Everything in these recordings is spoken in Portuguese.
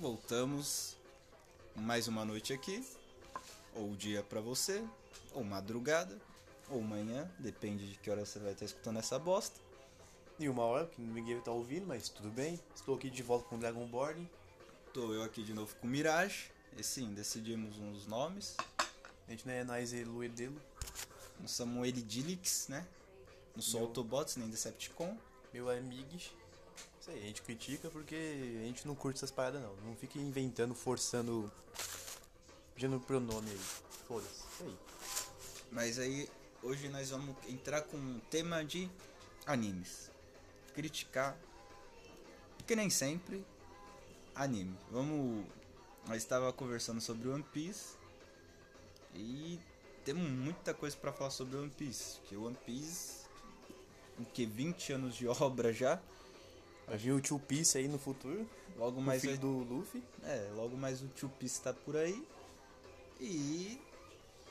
voltamos mais uma noite aqui, ou dia pra você, ou madrugada, ou manhã, depende de que hora você vai estar escutando essa bosta. E uma hora que ninguém estar ouvindo, mas tudo bem. Estou aqui de volta com o Dragonborn. Tô eu aqui de novo com o Mirage, e sim, decidimos uns nomes. A gente não é Nais e Luedelo. Não somos Elidilix, né? Não sou Meu- Autobots nem Decepticon. Meu amigos. Aí, a gente critica porque a gente não curte essas paradas não. Não fica inventando, forçando gênero pronome aí. Foda-se. Isso aí. Mas aí, hoje nós vamos entrar com um tema de animes. Criticar, que nem sempre, anime. Vamos. Nós estava conversando sobre One Piece e temos muita coisa pra falar sobre One Piece. Que One Piece, o que 20 anos de obra já. Vai vir o Two Piece aí no futuro. Logo mais filho do Luffy. É, logo mais o Tio Piece tá por aí. E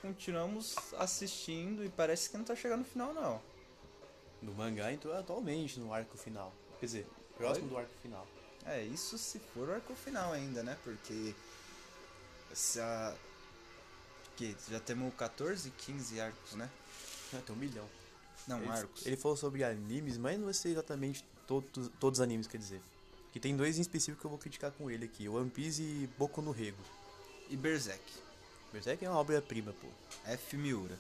continuamos assistindo e parece que não tá chegando no final não. No mangá entrou atualmente no arco final. Quer dizer, próximo do arco final. É, isso se for o arco final ainda, né? Porque essa que já temos 14, 15 arcos, né? Ah, tem um milhão. Não, ele, arcos. Ele falou sobre animes, mas não vai ser exatamente todos, todos os animes, quer dizer. Que tem dois em específico que eu vou criticar com ele aqui: One Piece e Boku no Rego. E Berserk. Berserk é uma obra-prima, pô. F Miura.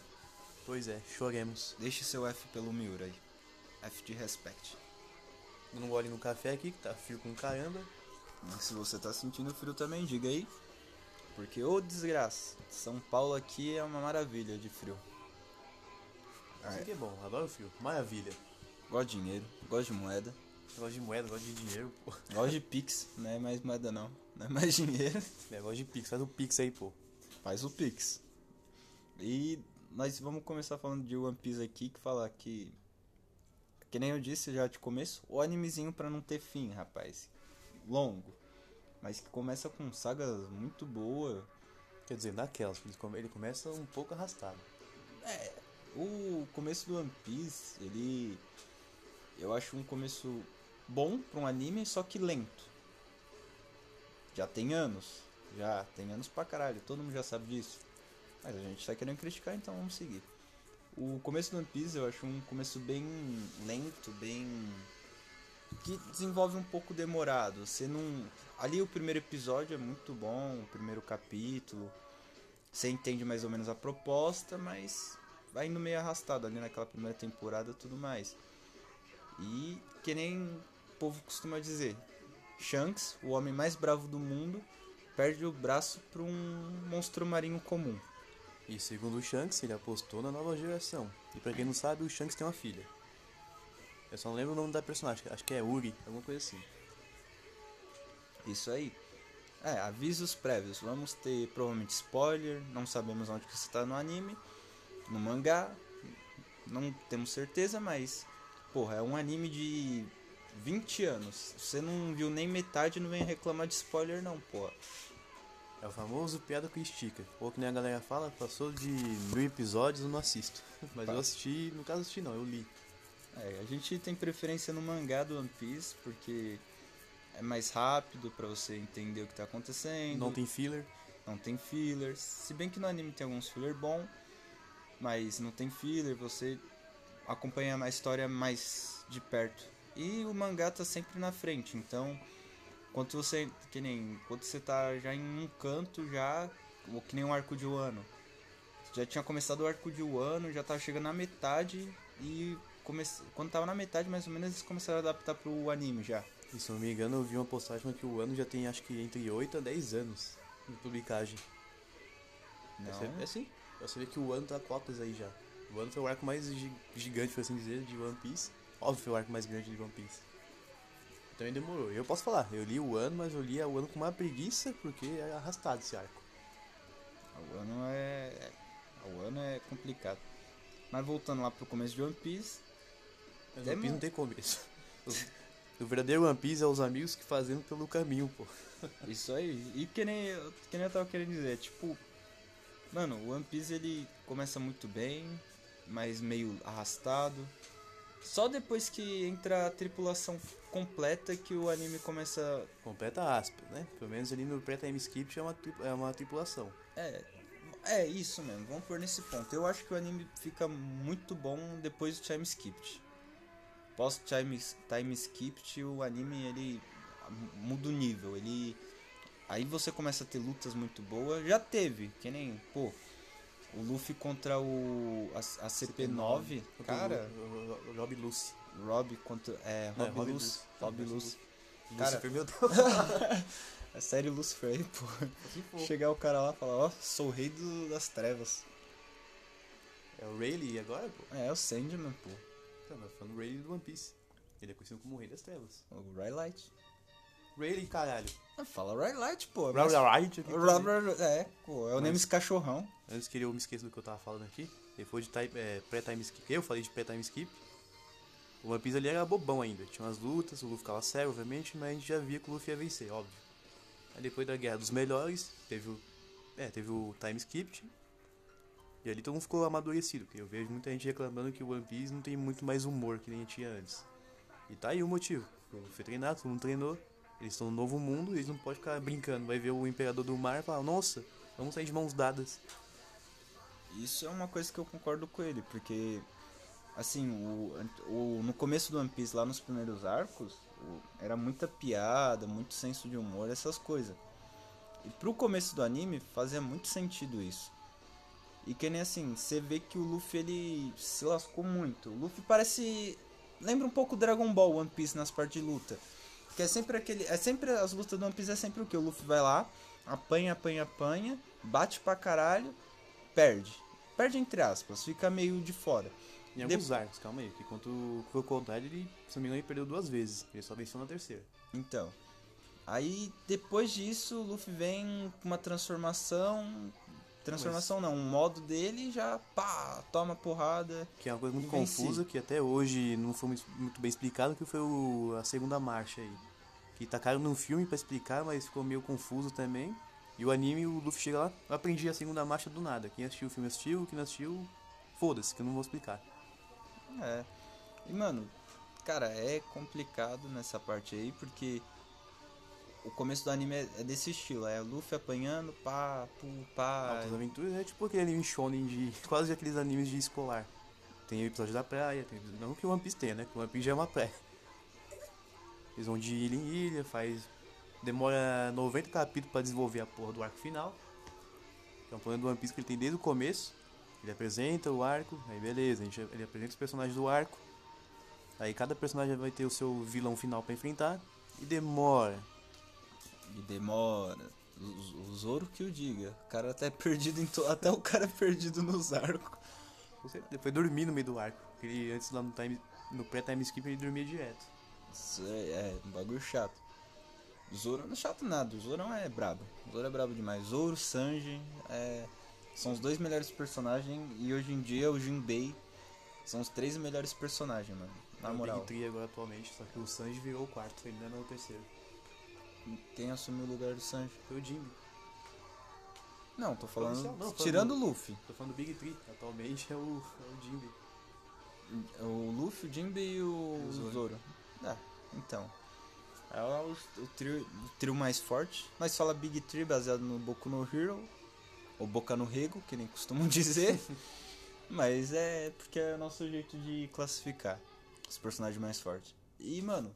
Pois é, choremos. Deixe seu F pelo Miura aí. F de respect. Dando um gole no café aqui, que tá frio com caramba. Mas se você tá sentindo frio também, diga aí. Porque, ô desgraça, São Paulo aqui é uma maravilha de frio. Isso aqui é bom, adoro frio. Maravilha. Gosto de dinheiro, gosto de moeda, Eu gosto de moeda, gosto de dinheiro, pô. gosto de Pix, não é mais moeda não, não é mais dinheiro. É, gosto de Pix, faz o Pix aí, pô. Faz o Pix. E nós vamos começar falando de One Piece aqui, que falar que. Que nem eu disse já de começo, o animezinho pra não ter fim, rapaz. Longo. Mas que começa com sagas muito boa. Quer dizer, naquelas, ele começa um pouco arrastado. É, o começo do One Piece, ele. Eu acho um começo bom pra um anime, só que lento. Já tem anos. Já tem anos pra caralho, todo mundo já sabe disso. Mas a gente tá querendo criticar, então vamos seguir. O começo do One Piece eu acho um começo bem lento, bem. que desenvolve um pouco demorado. Você não. Ali o primeiro episódio é muito bom, o primeiro capítulo. Você entende mais ou menos a proposta, mas vai indo meio arrastado ali naquela primeira temporada tudo mais. E que nem o povo costuma dizer, Shanks, o homem mais bravo do mundo, perde o braço para um monstro marinho comum. E segundo o Shanks, ele apostou na nova geração. E pra quem não sabe, o Shanks tem uma filha. Eu só não lembro o nome da personagem, acho que é Uri, alguma coisa assim. Isso aí. É, avisos prévios. Vamos ter provavelmente spoiler. Não sabemos onde que você está no anime. No mangá. Não temos certeza, mas. Porra, é um anime de 20 anos. Se você não viu nem metade, não vem reclamar de spoiler, não, porra. É o famoso piada que estica. Ou que nem a galera fala, passou de mil episódios, eu não assisto. Mas Tá. eu assisti, no caso assisti não, eu li. É, a gente tem preferência no mangá do One Piece, porque é mais rápido pra você entender o que tá acontecendo. Não tem filler. não tem fillers. Se bem que no anime tem alguns filler bom, mas não tem filler, você acompanha a história mais de perto. E o mangá tá sempre na frente, então quando você que nem quando você tá já em um canto já, ou que nem um arco de Wano. Já tinha começado o arco de Wano, já tava chegando na metade e come... quando tava na metade mais ou menos eles começaram a adaptar pro anime já. E se não me engano, eu vi uma postagem que o ano já tem acho que entre 8 a 10 anos de publicagem. Não. É sim. Você vê que o ano tá cotas aí já. O ano foi o arco mais gi- gigante, por assim dizer, de One Piece. Óbvio foi o arco mais grande de One Piece. Também demorou. Eu posso falar, eu li o ano, mas eu li o ano com uma preguiça porque é arrastado esse arco. O ano é. O ano é complicado. Mas voltando lá pro começo de One Piece. Mas Demo- One Piece não tem começo. O verdadeiro One Piece é os amigos que fazendo pelo caminho, pô. Isso aí. E que nem, que nem eu tava querendo dizer, tipo. Mano, o One Piece ele começa muito bem, mas meio arrastado. Só depois que entra a tripulação completa que o anime começa. Completa aspas, né? Pelo menos ali no pré-time skip é uma, é uma tripulação. É. É isso mesmo, vamos por nesse ponto. Eu acho que o anime fica muito bom depois do time skip. Pós time, time skip, o anime ele muda o nível. Ele. Aí você começa a ter lutas muito boas. Já teve, que nem, pô, o Luffy contra o. a, a CP9. Cara, O, o, o Rob Lucy. Rob contra. É, Não, Rob Rob Lucy. Lucy. Rob Não, Lucy. Cara, Cara- meu Deus. É sério Lucifer aí, pô. Chegar o cara lá e falar, ó, sou o rei do- das trevas. É o Rayleigh agora, pô. É, é o Sandman, pô. Tá, mas falando do Rayleigh do One Piece. Ele é conhecido como o Rei das Trevas. O Raylight. Rayleigh, caralho. Ah, fala Raylight, pô. também. Robert, é, pô, é o Mas- nome cachorrão. Antes que eu me esqueça do que eu tava falando aqui, ele foi de é, pré-time skip. Eu falei de pré-time skip. O One Piece ali era bobão ainda. Tinha umas lutas, o Luffy ficava cego, obviamente, mas a gente já via que o Luffy ia vencer, óbvio. Aí depois da Guerra dos Melhores, teve o. É, teve o time skip. E ali todo mundo ficou amadurecido, porque eu vejo muita gente reclamando que o One Piece não tem muito mais humor que nem tinha antes. E tá aí o motivo. O Luffy foi treinado, todo mundo treinou. Eles estão no novo mundo, eles não podem ficar brincando. Vai ver o Imperador do Mar e falar, nossa, vamos sair de mãos dadas. Isso é uma coisa que eu concordo com ele, porque, assim, o, o, no começo do One Piece, lá nos primeiros arcos, o- era muita piada, muito senso de humor, essas coisas. E pro começo do anime, fazia muito sentido isso. E que nem assim, você vê que o Luffy, ele se lascou muito. O Luffy parece... Lembra um pouco Dragon Ball One Piece nas partes de luta. Que é sempre aquele... É sempre... As lutas do One Piece é sempre o que? O Luffy vai lá, apanha, apanha, apanha, bate pra caralho, perde. Perde entre aspas, fica meio de fora. Em alguns arcos, calma aí, que quanto o Crocodile, ele, se não me engano, ele perdeu duas vezes. Ele só venceu na terceira. Então. Aí depois disso o Luffy vem com uma transformação. Transformação não, um modo dele já pá, toma porrada. Que é uma coisa muito confusa, que até hoje não foi muito, muito bem explicado, que foi o, a segunda marcha aí. Que tacaram num filme pra explicar, mas ficou meio confuso também. E o anime, o Luffy chega lá, eu aprendi a segunda marcha do nada. Quem assistiu o filme assistiu, quem não assistiu, foda-se, que eu não vou explicar. É. E mano, cara, é complicado nessa parte aí porque o começo do anime é é desse estilo, é o Luffy apanhando, pá, pu, pá. Altas Aventuras é tipo aquele anime shonen de. quase aqueles animes de escolar. Tem o episódio da praia, tem, não que o One Piece tenha, né? Que o One Piece já é uma praia. Eles vão de ilha em ilha, faz. Demora 90 capítulos pra desenvolver a porra do arco final. Que é um plano do One Piece que ele tem desde o começo. Ele apresenta o arco, aí beleza, gente, ele apresenta os personagens do arco. Aí cada personagem vai ter o seu vilão final pra enfrentar. E demora. E demora. O, o Zoro que o diga. O cara até é perdido em to... Até o cara é perdido nos arcos. Você depois dormir no meio do arco. Porque ele antes lá no, time, no pré-time skip ele dormia direto. Isso é, é um bagulho chato. O Zoro não é chato nada, o Zoro é brabo. O Zoro é brabo demais. Zoro, Sanji, é, são os dois melhores personagens e hoje em dia o Jinbei são os três melhores personagens, mano. Na É o moral. Big Tree agora atualmente, só que o Sanji virou o quarto, ele ainda não é o terceiro. Quem assumiu o lugar do Sanji? Foi o Jimmy. Não, tô falando. Não, falando- tirando o Luffy. Tô falando do Big Tree, atualmente é o, é o Jimmy. O Luffy, o Jinbei e o, o Zoro. Zoro. Ah, então. É o, o trio, o trio mais forte. Nós fala Big Tree baseado no Boku no Hero. Ou Boca no Rego, que nem costumam dizer. Mas é porque é o nosso jeito de classificar os personagens mais fortes. E, mano.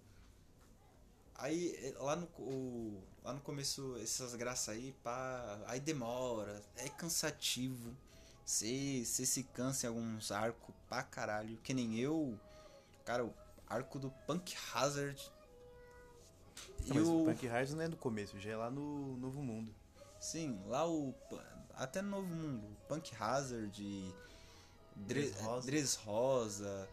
Aí, é, lá no, o- lá no começo, essas graças aí, pá. Aí demora, é cansativo. Você se cansa em alguns arcos pra caralho. Que nem eu. Cara, o arco do Punk Hazard. Não, E mas o. Punk Hearts não é no começo, já é lá no Novo Mundo. Sim, lá o. Até no Novo Mundo. Punk Hazard. Dre, Dress Rosa. Dress Rosa.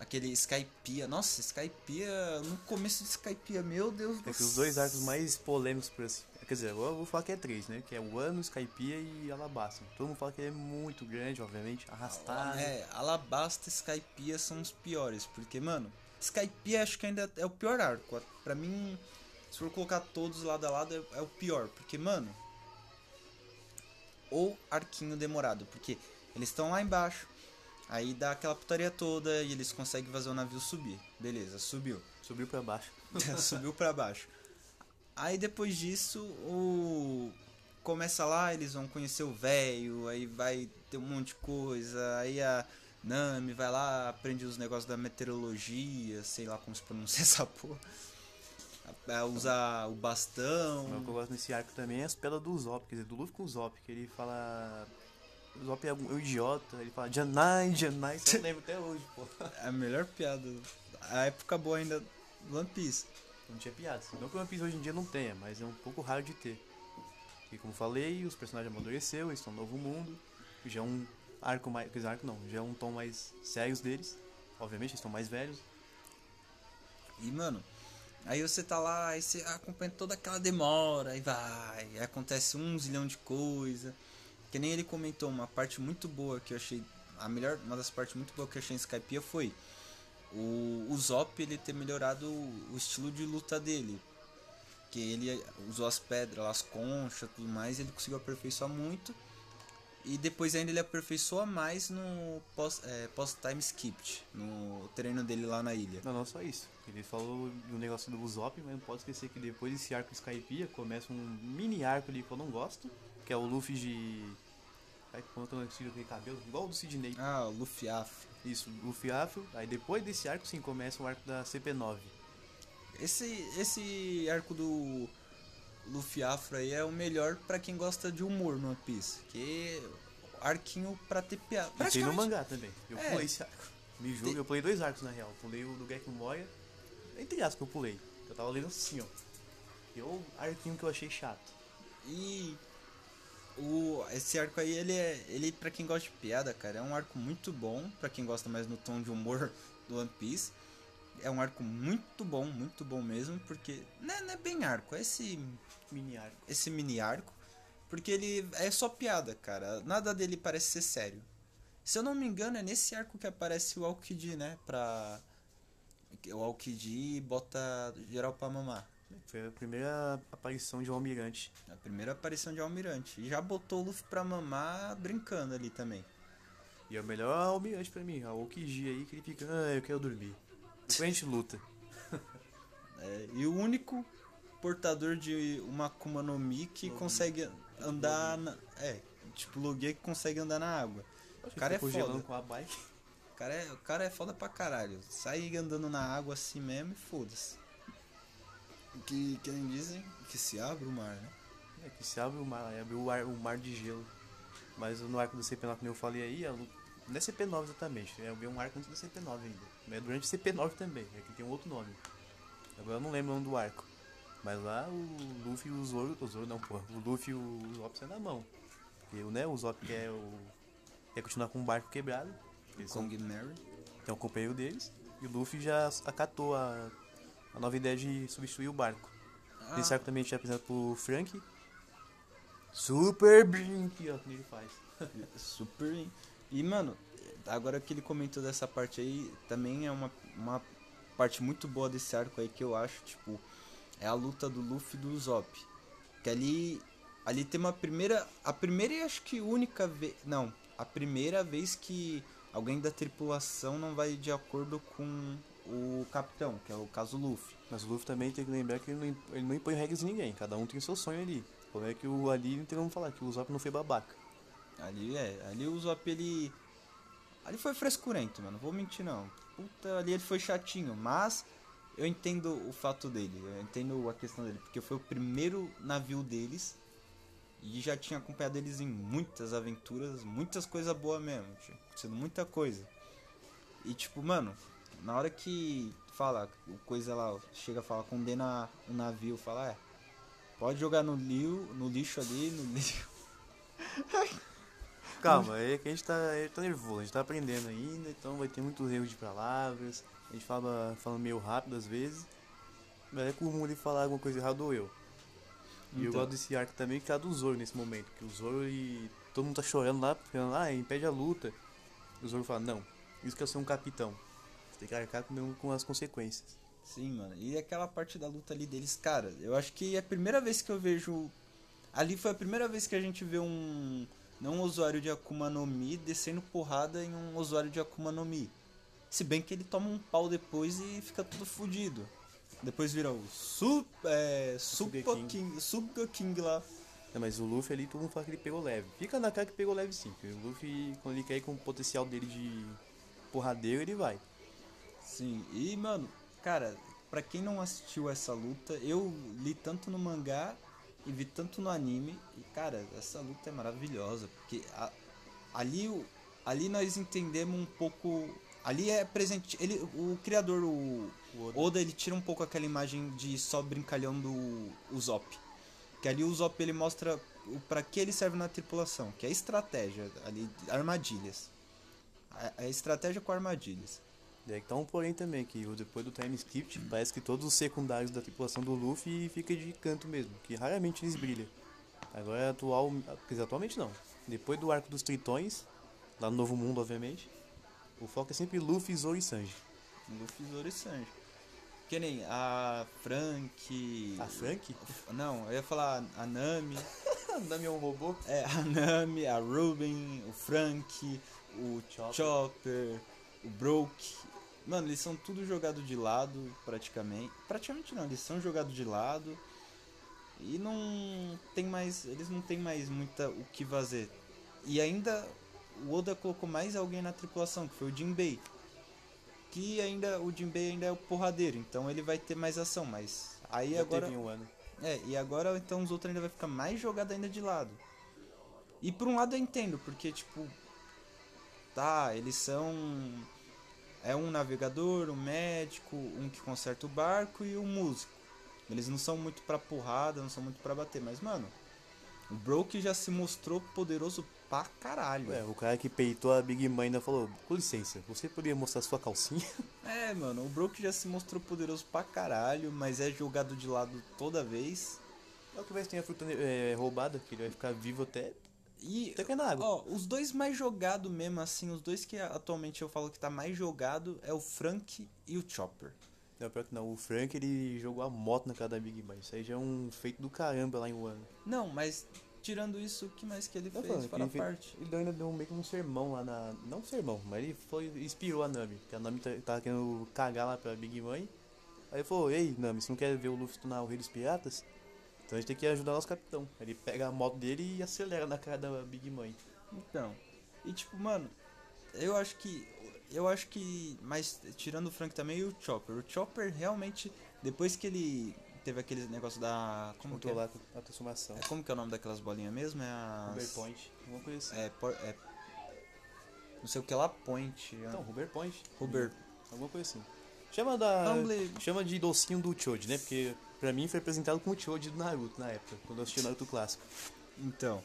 Aquele Skypiea. Nossa, Skypiea. No começo de Skypiea, meu Deus do É que os dois arcos mais polêmicos por assim. Quer dizer, eu vou falar que é três, né? Que é o Ano, Skypiea e Alabasta. Todo mundo fala que ele é muito grande, obviamente, arrastado. É, Alabasta e Skypiea são os piores, porque, mano, Skypiea acho que ainda é o pior arco. Pra mim, se for colocar todos lado a lado, é, é o pior, porque, mano, ou arquinho demorado, porque eles estão lá embaixo, Aí dá aquela putaria toda e eles conseguem fazer o navio subir. Beleza, subiu. Subiu pra baixo. subiu pra baixo. Aí depois disso, o começa lá, eles vão conhecer o velho, aí vai ter um monte de coisa, aí a Nami vai lá, aprende os negócios da meteorologia, sei lá como se pronuncia essa porra. A- a usar o bastão. O que eu gosto nesse arco também é as pedras do Zop, quer dizer, do Luffy com o Zop, que ele fala. O Zop é um é idiota, ele fala Janai, Janai, isso eu lembro até hoje, pô. A melhor piada. A época boa ainda do One Piece. Não tinha piada. Não que o One Piece hoje em dia não tenha, mas é um pouco raro de ter. E como falei, os personagens amadureceram, eles estão no novo mundo. Já é um arco mais. Quer dizer, arco não, já é um tom mais sério deles. Obviamente, eles estão mais velhos. E, mano, aí você tá lá, aí você acompanha toda aquela demora, aí vai, acontece um zilhão de coisa. Que nem ele comentou, uma parte muito boa que eu achei. A melhor, uma das partes muito boas que eu achei em Skypiea foi o, o Zop ele ter melhorado o, o estilo de luta dele. Que ele usou as pedras, as conchas tudo mais, ele conseguiu aperfeiçoar muito. E depois ainda ele aperfeiçoa mais no é, pós-time skipped, no treino dele lá na ilha. Não, não só isso. Ele falou do negócio do Usopp, mas não pode esquecer que depois desse arco Skypiea começa um mini arco ali que eu não gosto, que é o Luffy de. Ai, quando eu não aquele cabelo, igual o do Sidney. Ah, o Luffy Afro. Isso, Luffy Afro. Aí depois desse arco sim começa o arco da CP9. Esse, esse arco do Luffy Afro aí é o melhor pra quem gosta de humor no One Piece. Que arquinho pra ter piada. E tem no mangá também. Eu É. pulei esse arco. Me julga, eu pulei dois arcos na real. Pulei o do Gekko Moya. Entre aspas que eu pulei. Eu tava lendo assim, ó. E o arquinho que eu achei chato. E o, esse arco aí, ele é. Ele, pra quem gosta de piada, cara, é um arco muito bom. Pra quem gosta mais no tom de humor do One Piece. É um arco muito bom, muito bom mesmo. Porque. Não é, não é bem arco, é esse Mini arco. esse mini arco, porque ele é só piada, cara. Nada dele parece ser sério. Se eu não me engano, é nesse arco que aparece o Aokiji, né? Pra. O Aokiji bota geral pra mamar. Foi a primeira aparição de um almirante. A primeira aparição de Almirante. E já botou o Luffy pra mamar brincando ali também. E é o melhor almirante pra mim, a Okiji aí, que ele fica, ah, eu quero dormir. Depois a gente luta. É, e o único portador de uma Akuma no Mi que Logia. consegue andar. Na, é, tipo Logia que consegue andar na água. Acho que cara é tá congelando foda. com a bike. O cara, é, o cara é foda pra caralho. Sai andando na água assim mesmo e foda-se. Que, que nem dizem que se abre o mar, né? É, que se abre o mar, abre o, ar, o mar de gelo. Mas no arco do CP9, como eu falei aí, a luta, não é CP9 exatamente, é um arco antes do CP9 ainda. É durante o CP9 também, é que tem um outro nome. Agora eu não lembro o nome do arco. Mas lá o Luffy e o Zoro, o Zoro não, pô, o Luffy e o Zop saem na mão. Porque né, o Zop quer, o, quer continuar com o barco quebrado, eles são, Kong Mary. é um companheiro deles, e o Luffy já acatou a, a nova ideia de substituir o barco. Ah, Nesse arco também a gente apresenta pro Frank. Super Blink, ó, que ele faz. Super. E, mano, agora que ele comentou dessa parte aí, também é uma, uma parte muito boa desse arco aí que eu acho, tipo, é a luta do Luffy e do Zop. Que ali. Ali tem uma primeira. A primeira e acho que única vez. Não, a primeira vez que alguém da tripulação não vai de acordo com o capitão, que é o caso Luffy. Mas o Luffy também tem que lembrar que ele não, ele não impõe regras em ninguém, cada um tem seu sonho ali. O problema é que o ali não tem como falar, que o Usopp não foi babaca. Ali é, ali o Zop ele. Ali foi frescurento, mano, vou mentir não. Puta, ali ele foi chatinho, mas eu entendo o fato dele, eu entendo a questão dele, porque foi o primeiro navio deles e já tinha acompanhado eles em muitas aventuras, muitas coisas boas mesmo, tinha acontecido muita coisa. E tipo, mano, na hora que fala, o coisa lá, chega a falar, condena o navio, fala, é, pode jogar no, liu, no lixo ali, no lixo. Calma, é que a gente tá, a gente tá nervoso, a gente tá aprendendo ainda, então vai ter muitos erros de palavras, a gente fala falando meio rápido às vezes. Mas é comum ele falar alguma coisa errada ou eu. E eu Então. gosto desse arco também que é do Zoro nesse momento, que o Zoro e todo mundo tá chorando lá, falando, ah, impede a luta. E o Zoro fala, não, isso que eu sou um capitão. Você tem que arcar com, com as consequências. Sim, mano. E aquela parte da luta ali deles, cara, eu acho que é a primeira vez que eu vejo. Ali foi a primeira vez que a gente vê um. Não um usuário de Akuma no Mi descendo porrada em um usuário de Akuma no Mi. Se bem que ele toma um pau depois e fica tudo fudido. Depois vira o Sup, é, Super King. King, Super King lá. Não, mas o Luffy ali, todo mundo fala que ele pegou leve. Fica na cara que pegou leve sim. Porque o Luffy, quando ele quer ir com o potencial dele de porradeiro, ele vai. Sim, e mano, cara, pra quem não assistiu essa luta, eu li tanto no mangá e vi tanto no anime, e cara, essa luta é maravilhosa, porque a- ali, ali nós entendemos um pouco. Ali é presente. Ele, o criador, o O Oda. Oda, ele tira um pouco aquela imagem de só brincalhão do Usopp. Que ali o Usopp ele mostra o para que ele serve na tripulação, que é estratégia, ali armadilhas. A, a estratégia com armadilhas. Daí que tá um porém também, que depois do time skip, parece que todos os secundários da tripulação do Luffy fica de canto mesmo, que raramente eles brilham. Agora atual. Quer dizer, atualmente não. Depois do arco dos tritões, lá no Novo Mundo, obviamente, o foco é sempre Luffy, Zoro e Sanji. Luffy, Zoro e Sanji. Que nem a Frank. A Frank? Não, eu ia falar a Nami. Nami é um robô? É, a Nami, a Ruben, o Frank, o Chopper. Chopper, o Broke. Mano, eles são tudo jogado de lado, praticamente. Praticamente não, eles são jogados de lado. E não tem mais. Eles não tem mais muita o que fazer. E ainda o Oda colocou mais alguém na tripulação, que foi o Jinbei. Que ainda. O Jinbei ainda é o porradeiro, então ele vai ter mais ação, mas. Aí Já agora. teve um ano. É, e agora então os outros ainda vai ficar mais jogado ainda de lado. E por um lado eu entendo, porque tipo. Tá, eles são. É um navegador, um médico, um que conserta o barco e um músico. Eles não são muito pra porrada, não são muito pra bater, mas mano. O Broke já se mostrou poderoso pra caralho. É, o cara que peitou a Big Mãe ainda falou, com licença, você poderia mostrar sua calcinha? É, mano, o Broke já se mostrou poderoso pra caralho, mas é jogado de lado toda vez. É o que vai ter a fruta é, roubada, que ele vai ficar vivo até, E cair na água. Ó, os dois mais jogados mesmo, assim, os dois que atualmente eu falo que tá mais jogado é o Frank e o Chopper. Não, pior que não, o Frank ele jogou a moto na cara da Big Mãe. Isso aí já é um feito do caramba lá em Wano. Não, mas tirando isso, o que mais que ele Tô fez falando para a ele, fez- parte? ele ainda deu meio que um sermão lá na. Não um sermão, mas ele foi, inspirou a Nami. Que a Nami tá- tava querendo cagar lá pra Big Mãe. Aí ele falou, ei Nami, você não quer ver o Luffy tornar o rei dos piratas? Então a gente tem que ajudar nosso capitão. Ele pega a moto dele e acelera na cara da Big Mãe. Então, e tipo, mano, eu acho que eu acho que mas tirando o Frank também e o Chopper, o Chopper realmente depois que ele teve aquele negócio da como que é? Controlar a transformação. É, como que é o nome daquelas bolinhas mesmo? É a Point, alguma coisa assim. é, por- é não sei o que lá Point. Então, Rubber Point. Rubber Alguma coisa assim. Chama da. Humble- Chama de docinho do Choji, né? Porque pra mim foi apresentado como o Choji do Naruto na época, quando eu assisti o Naruto clássico. Então,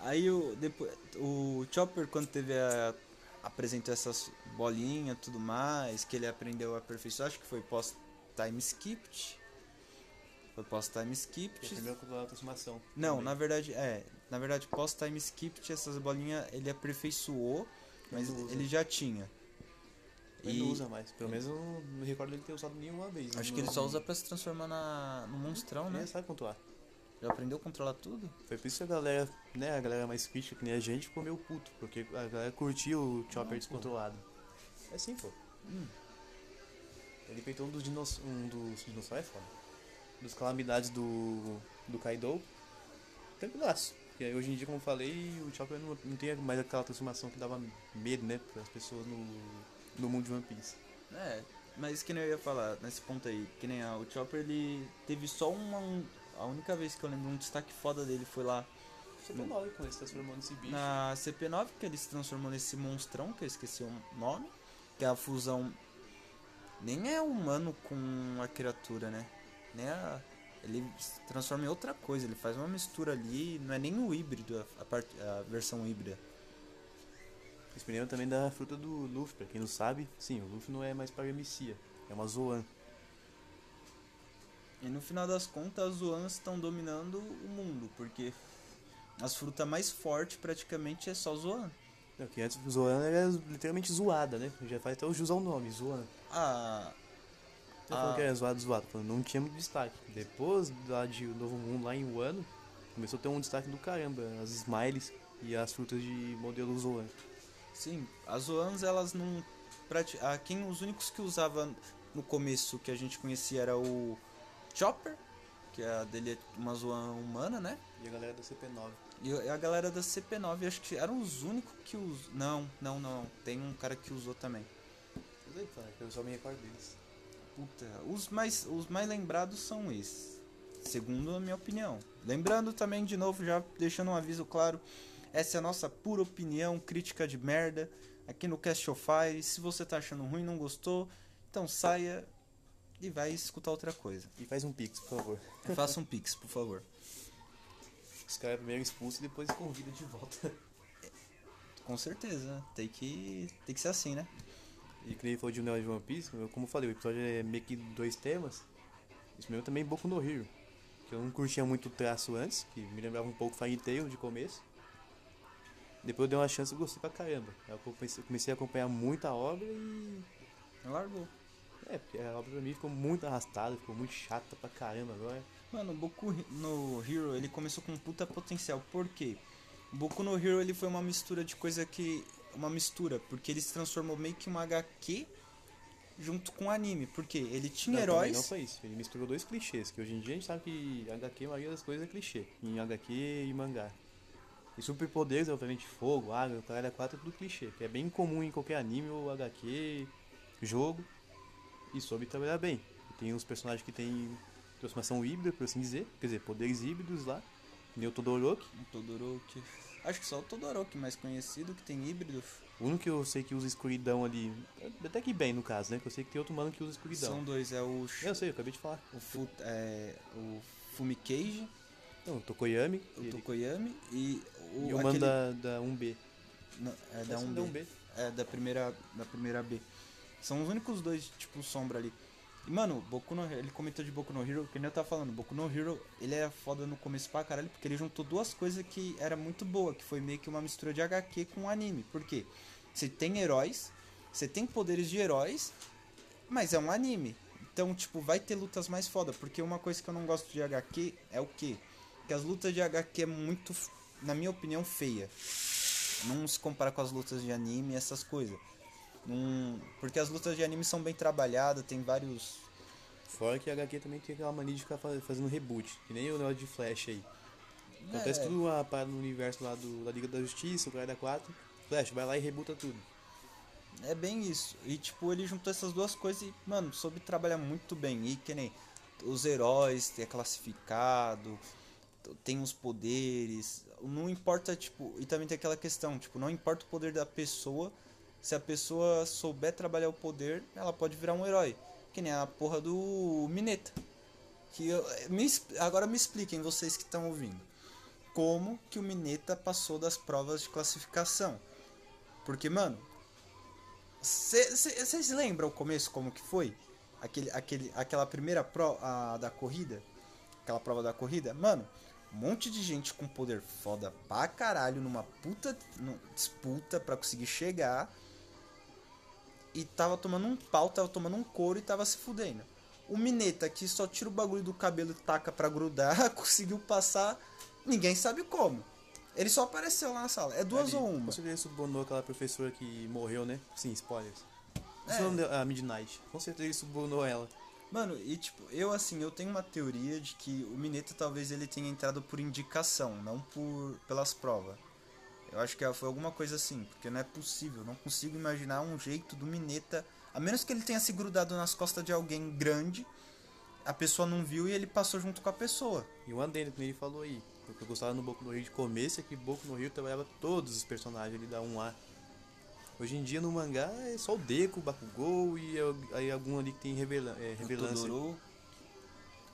aí o, depois, o Chopper, quando teve a. apresentou essas bolinhas e tudo mais, que ele aprendeu a aperfeiçoar, acho que foi pós-time skipped. Foi pós-time Que é skipped. primeiro controlar a transformação. Não, Também. na verdade, é. Na verdade, pós-time skipped, essas bolinhas ele aperfeiçoou, mas ele já tinha. Ele não usa mais. Pelo menos eu não me recordo dele ter usado nenhuma vez. Acho que ele só usa pra se transformar na, no monstrão, Ele né? sabe controlar. Já aprendeu a controlar tudo? Foi por isso que a galera, né, a galera mais crítica que nem a gente ficou meio puto, porque a galera curtiu o Chopper Não, descontrolado. É sim, pô. Hum. Ele peitou um dos dinossauros. Um dos dinossauros é foda. Dos calamidades do. do Kaido. Tranquilaço. Porque aí, hoje em dia, como eu falei, o Chopper não, não tem mais aquela transformação que dava medo, né, para as pessoas no, no mundo de One Piece. É, mas que nem eu ia falar nesse ponto aí, que nem a, o Chopper ele teve só uma. Um, a única vez que eu lembro um destaque foda dele foi lá Você foi mal quando ele se transformou nesse bicho. na CP9, que ele se transformou nesse monstrão, que eu esqueci o nome, que é a fusão. Nem é humano com a criatura, né? Nem a. Ele se transforma em outra coisa, ele faz uma mistura ali, não é nem o híbrido, a, a, parte, a versão híbrida. Eles também da fruta do Luffy, pra quem não sabe, sim, o Luffy não é mais Paramecia, é uma Zoan. E no final das contas, as Zoans estão dominando o mundo, porque as frutas mais fortes praticamente é só Zoan. Não, que antes Zoan era literalmente zoada, né? Já faz até o jus ao nome, Zoan. Ah, Não Ah. falando que era zoado, zoado, falando, não tinha muito destaque. Depois lá de Novo Mundo, lá em Wano, começou a ter um destaque do caramba. As Smiles, e as frutas de modelo Zoan. Sim, as Zoans elas não. Ah, quem, os únicos que usava no começo que a gente conhecia era o Chopper, que a dele é uma Zoan humana, né? E a galera da CP9. E a galera da CP9, acho que eram os únicos que usam. Não, não, não. Tem um cara que usou também. Eu só me recordo deles. Puta, os mais, os mais lembrados são esses. Segundo a minha opinião. Lembrando também, de novo, já deixando um aviso claro. Essa é a nossa pura opinião, crítica de merda. Aqui no Cast of Fire. Se você tá achando ruim, não gostou, então saia e vai escutar outra coisa. E faz um pix, por favor. Faça um pix, por favor. Os caras primeiro expulsam e depois convida de volta. Com certeza, tem que, tem que ser assim, né? E que nem falou de Unidade de One Piece, como eu falei, o episódio é meio que dois temas. Isso mesmo também Boku no Hero. Que eu não curtia muito o traço antes, que me lembrava um pouco Fairy Tail de começo. Depois eu dei uma chance e gostei pra caramba. Eu comecei, comecei a acompanhar muita obra e. Largou. É, porque a obra pra mim ficou muito arrastada, ficou muito chata pra caramba agora. Mano, o Boku no Hero, ele começou com um puta potencial. Por quê? O Boku no Hero, ele foi uma mistura de coisa que... Uma mistura, porque ele se transformou meio que uma HQ junto com anime. Porque ele tinha Não, heróis... Não foi isso, ele misturou dois clichês, que hoje em dia a gente sabe que HQ, a maioria das coisas é clichê. Em HQ e mangá. E superpoderes, obviamente, fogo, água, caralho é quatro é tudo clichê, que é bem comum em qualquer anime ou HQ, jogo. E soube trabalhar bem. E tem uns personagens que tem transformação híbrida, por assim dizer. Quer dizer, poderes híbridos lá. Nem o Todoroki. O Todoroki... Acho que só o Todoroki mais conhecido, que tem híbrido. O único que eu sei que usa escuridão ali. Até que bem no caso, né? Que eu sei que tem outro mano que usa escuridão. São dois, é o... Eu sei, eu acabei de falar. O, Fu, é, o Fumikage, Então, o Tokoyami. o ele- Tokoyami e o... E o aquele- da, da 1B. Não, é da Essa 1B. da 1B. É, da primeira, da primeira B. São os únicos dois, tipo, sombra ali. E, mano, Boku no ele comentou de Boku no Hero, que nem eu tava falando, Boku no Hero, ele é foda no começo pra caralho, porque ele juntou duas coisas que era muito boa, que foi meio que uma mistura de HQ com anime. Por quê? Você tem heróis, você tem poderes de heróis, mas é um anime. Então, tipo, vai ter lutas mais foda, porque uma coisa que eu não gosto de HQ é o quê? Que as lutas de HQ é muito, na minha opinião, feia. Não se compara com as lutas de anime e essas coisas. Não- Porque as lutas de anime são bem trabalhadas, tem vários. Fora que a HQ também tem aquela mania de ficar fa- fazendo reboot. Que nem o negócio de Flash aí. Acontece É, tudo uma parada no universo lá do, da Liga da Justiça, o cara da 4. Flash, vai lá e rebuta tudo. É bem isso. E tipo, ele juntou essas duas coisas e, mano, soube trabalhar muito bem. E que nem os heróis, é classificado, tem os poderes. Não importa, tipo, e também tem aquela questão, tipo, não importa o poder da pessoa. Se a pessoa souber trabalhar o poder, ela pode virar um herói. Que nem a porra do Mineta. Que eu, me, es- agora me expliquem, vocês que estão ouvindo. Como que o Mineta passou das provas de classificação? Porque, mano, vocês lembram o começo como que foi? Aquele, aquele, aquela primeira prova da corrida? Aquela prova da corrida? Mano, um monte de gente com poder foda pra caralho numa puta nu- disputa pra conseguir chegar. E tava tomando um pau, tava tomando um couro e tava se fudendo. O Mineta que só tira o bagulho do cabelo e taca pra grudar, conseguiu passar, ninguém sabe como. Ele só apareceu lá na sala. É duas Ali, ou uma. Com certeza ele subornou aquela professora que morreu, né? Sim, spoilers. É. O nome dela? A Midnight. Com certeza ele subornou ela. Mano, e tipo, eu assim, eu tenho uma teoria de que o Mineta talvez ele tenha entrado por indicação, não por pelas provas. Eu acho que foi alguma coisa assim, porque não é possível, não consigo imaginar um jeito do Mineta, a menos que ele tenha se grudado nas costas de alguém grande, a pessoa não viu e ele passou junto com a pessoa. E o Andendo, que ele falou aí. O que eu gostava no Boku no Hero de começo é que Boku no Hero trabalhava todos os personagens ali da 1A. Hoje em dia no mangá é só o Deku, o Bakugou e aí algum ali que tem revela é, revelância.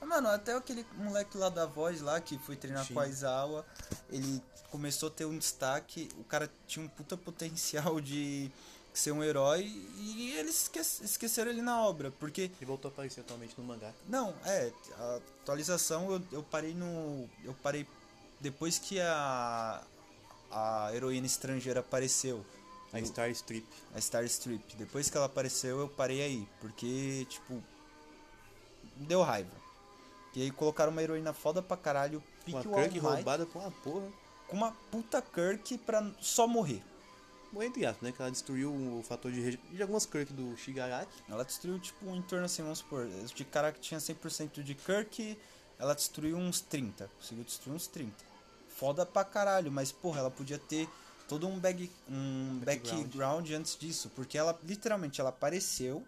Ah, Mano, até aquele moleque lá da voz lá que foi treinar Sim. com a Aizawa, ele começou a ter um destaque, o cara tinha um puta potencial de ser um herói e eles esque- esqueceram ele na obra, porque Ele voltou a aparecer atualmente no mangá. não, é, a atualização eu, eu parei no eu parei depois que a a heroína estrangeira apareceu, A Star Strip. a Star Strip. Depois que ela apareceu, eu parei aí, porque tipo deu raiva. E aí colocaram uma heroína foda pra caralho, Uma pique All Kirk roubada por uma porra. com uma puta Kirk pra só morrer. Bom, entre aspas, né? Que ela destruiu o fator de, de algumas Kirk do Shigaraki. Ela destruiu, tipo, em torno assim, vamos supor, de cara que tinha 100% de Kirk, ela destruiu uns 30. Conseguiu destruir uns 30. Foda pra caralho, mas, porra, ela podia ter todo um, bag, um Background. background antes disso. Porque ela, literalmente, ela apareceu,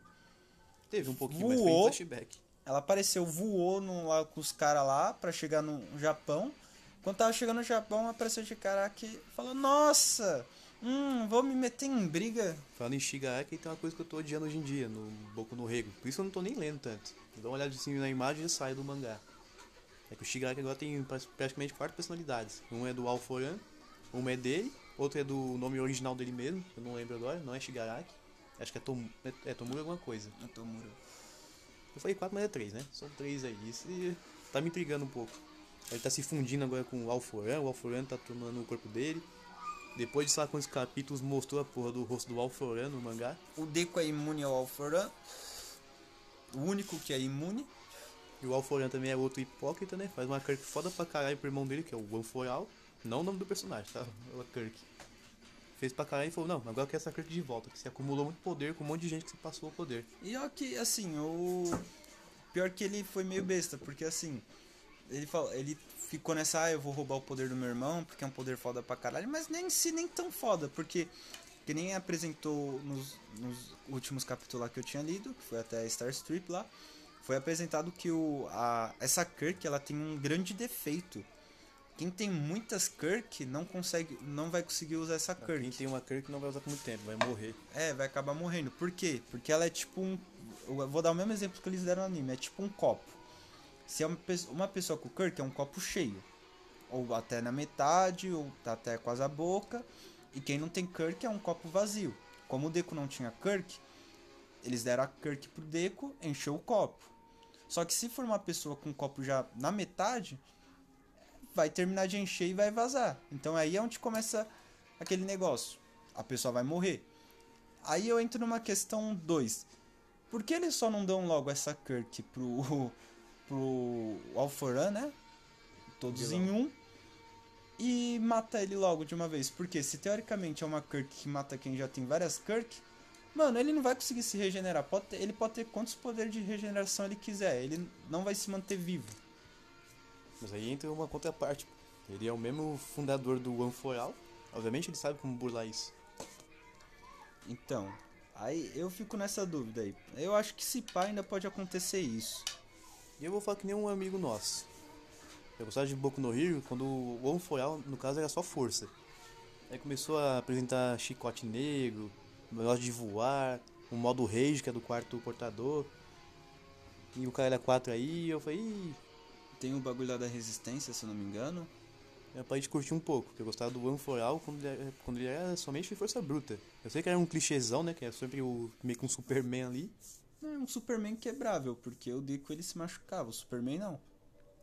Teve um pouquinho, Voou. em flashback. ela apareceu, voou no, lá com os caras lá pra chegar no Japão. Quando tava chegando no Japão, apareceu de cara que falou, nossa, hum, vou me meter em briga. Falando em Shigaraki, tem uma coisa que eu tô odiando hoje em dia, no Boku no Rego. Por isso eu não tô nem lendo tanto. Dá uma olhada assim na imagem e sai do mangá. É que o Shigaraki agora tem pra- praticamente quatro personalidades. Um é do Alforan, uma é dele, outro é do nome original dele mesmo, eu não lembro agora, não é Shigaraki. Acho que é, Tom, é, é Tomura alguma coisa. Eu tô muro. Eu falei quatro, mas é três, né? São três aí. Isso tá me intrigando um pouco. Ele tá se fundindo agora com o Alforan, o Alforan tá tomando o corpo dele. Depois de sei lá quantos capítulos mostrou a porra do rosto do Alforan no mangá. O Deco é imune ao Alforan. O único que é imune. E o Alforan também é outro hipócrita, né? Faz uma Kirk foda pra caralho pro irmão dele, que é o Anforal. Não o nome do personagem, tá? É a Kirk. Fez pra caralho e falou, não, agora eu quero essa Kirk de volta, que você acumulou muito poder com um monte de gente que você passou o poder. E ó que, assim, o... Pior que ele foi meio besta, porque assim... Ele, falou, ele ficou nessa, ah, eu vou roubar o poder do meu irmão, porque é um poder foda pra caralho. Mas nem em si, nem tão foda, porque... Que nem apresentou nos, nos últimos capítulos lá que eu tinha lido, que foi até a Star Strip lá. Foi apresentado que o, a, essa Kirk, ela tem um grande defeito. Quem tem muitas Kirk não consegue, não vai conseguir usar essa Kirk. Quem tem uma Kirk não vai usar por muito tempo, vai morrer. É, vai acabar morrendo. Por quê? Porque ela é tipo um. Eu vou dar o mesmo exemplo que eles deram no anime. É tipo um copo. Se é uma pessoa, uma pessoa com Kirk, é um copo cheio. Ou até na metade, ou tá até quase a boca. E quem não tem Kirk é um copo vazio. Como o Deku não tinha Kirk, eles deram a Kirk pro Deku, encheu o copo. Só que se for uma pessoa com o copo já na metade, vai terminar de encher e vai vazar. Então aí é onde começa aquele negócio. A pessoa vai morrer. Aí eu entro numa questão 2. Por que eles só não dão logo essa Kirk pro, pro Alforan, né? Todos em um. E mata ele logo de uma vez. Porque se teoricamente é uma Kirk que mata quem já tem várias Kirk, mano, ele não vai conseguir se regenerar. Pode ter- ele pode ter quantos poderes de regeneração ele quiser. Ele não vai se manter vivo. Mas aí entra uma contraparte. Ele é o mesmo fundador do Anforal. Obviamente ele sabe como burlar isso. Então, aí eu fico nessa dúvida aí. Eu acho que se pá ainda pode acontecer isso. E eu vou falar que nem um amigo nosso. Eu gostava de Boku no Hero quando o Anforal, no caso, era só força. Aí começou a apresentar chicote negro, negócio de voar, um modo rage, que é do quarto portador. E o cara era 4 aí, eu falei, Tem o bagulho lá da resistência, se eu não me engano. eu parei de curtir um pouco, porque eu gostava do Anforal quando ele, era, quando ele era somente força bruta. Eu sei que era um clichêzão, né, que era sempre o, meio que um Superman ali. É um Superman quebrável, porque o Deku ele se machucava, o Superman não.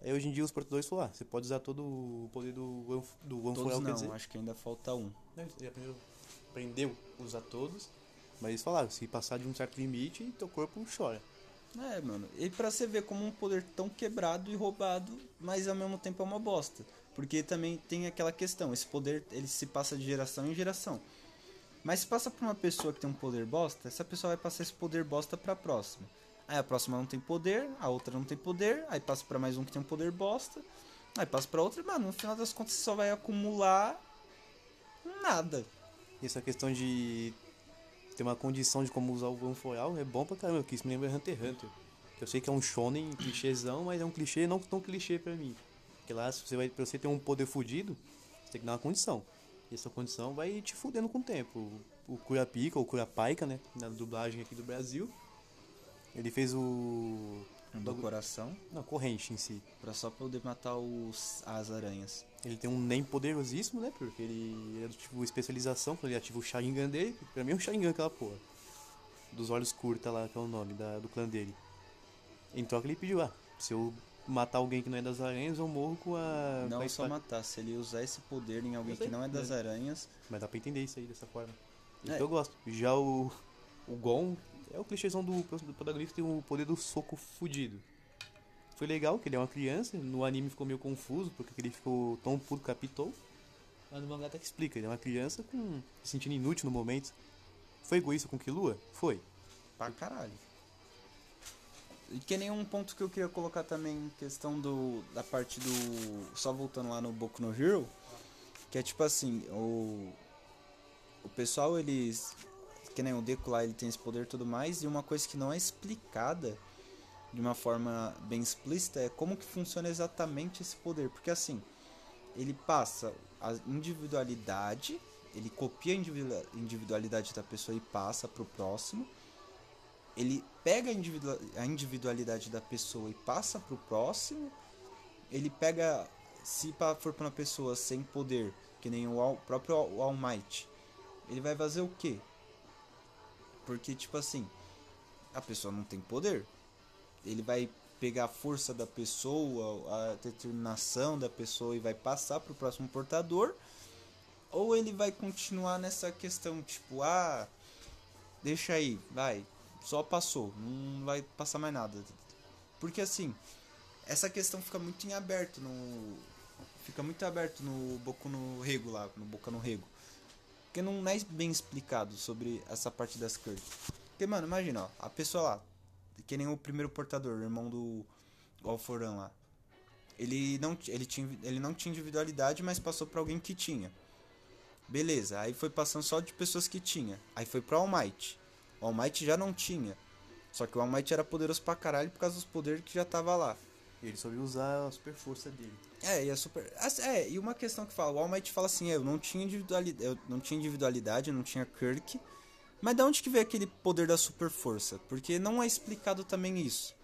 Aí hoje em dia os portadores falaram, ah, você pode usar todo o poder do, Anf, do Anforal, Todos quer não, dizer... acho que ainda falta um. Não, ele aprendeu, aprendeu a usar todos, mas eles falaram, se passar de um certo limite, teu corpo chora. É, mano. E pra você ver como um poder tão quebrado e roubado, mas ao mesmo tempo é uma bosta. Porque também tem aquela questão, esse poder ele se passa de geração em geração. Mas se passa pra uma pessoa que tem um poder bosta, essa pessoa vai passar esse poder bosta pra próxima. Aí a próxima não tem poder, a outra não tem poder, aí passa pra mais um que tem um poder bosta, aí passa pra outra, mano, no final das contas você só vai acumular nada. Essa questão de ter uma condição de como usar o Anforal é bom pra caramba, porque isso me lembra Hunter x Hunter. Eu sei que é um shonen clichêzão, mas é um clichê não tão clichê pra mim. Porque lá, se você vai, pra você ter um poder fudido, você tem que dar uma condição. E essa condição vai te fudendo com o tempo. O, o Kurapika, ou Kurapaika, né, na dublagem aqui do Brasil, ele fez o... Do coração, Não, corrente em si. pra só poder matar os, as aranhas. Ele tem um NEM poderosíssimo, né? Porque ele é do tipo especialização, quando ele ativa o Sharingan dele. Pra mim é um Sharingan aquela porra. Dos olhos curta lá, que é o nome da, do clã dele. Em troca ele pediu, ah, se eu matar alguém que não é das aranhas, eu morro com a. Não com a só espada." matar, se ele usar esse poder em alguém que não é das né? aranhas, Mas dá pra entender isso aí dessa forma. É. que eu gosto. Já o. O Gon é o clichêzão do, do protagonista que tem o poder do soco fudido. Foi legal que ele é uma criança, no anime ficou meio confuso, porque ele ficou tão puto capitou. Mas no mangá até que explica, ele é uma criança com se sentindo inútil no momento. Foi egoísta com Killua? Foi. Pra caralho. E que nem um ponto que eu queria colocar também, questão do da parte do. Só voltando lá no Boku no Hero, que é tipo assim, o. O pessoal, eles. Que nem o Deku lá, ele tem esse poder e tudo mais, e uma coisa que não é explicada de uma forma bem explícita é como que funciona exatamente esse poder. Porque assim, ele passa a individualidade, ele copia a individua- individualidade da pessoa e passa pro próximo. Ele pega a individua- a individualidade da pessoa e passa pro próximo. Ele pega, se for pra uma pessoa sem poder, que nem o próprio All Might, ele vai fazer o quê? Porque, tipo assim, a pessoa não tem poder. Ele vai pegar a força da pessoa, a determinação da pessoa e vai passar pro próximo portador. Ou ele vai continuar nessa questão, tipo, ah, deixa aí, vai, só passou, não vai passar mais nada. Porque assim, essa questão fica muito em aberto no. Fica muito aberto no Boku no Rego lá, no Boca no Rego. Porque não é bem explicado sobre essa parte das curves. Porque, mano, imagina, ó, a pessoa lá, que nem o primeiro portador, o irmão do Alforan lá. Ele não, ele, tinha, ele não tinha individualidade, mas passou pra alguém que tinha. Beleza, aí foi passando só de pessoas que tinha. Aí foi pro All Might. O All Might já não tinha. Só que o All Might era poderoso pra caralho por causa dos poderes que já tava lá. E ele soube usar a super força dele. É, e é super. É, e uma questão que fala, o All Might fala assim, é, eu não tinha individualidade, eu não tinha individualidade, eu não tinha Kirk. Mas da onde que veio aquele poder da super força? Porque não é explicado também isso.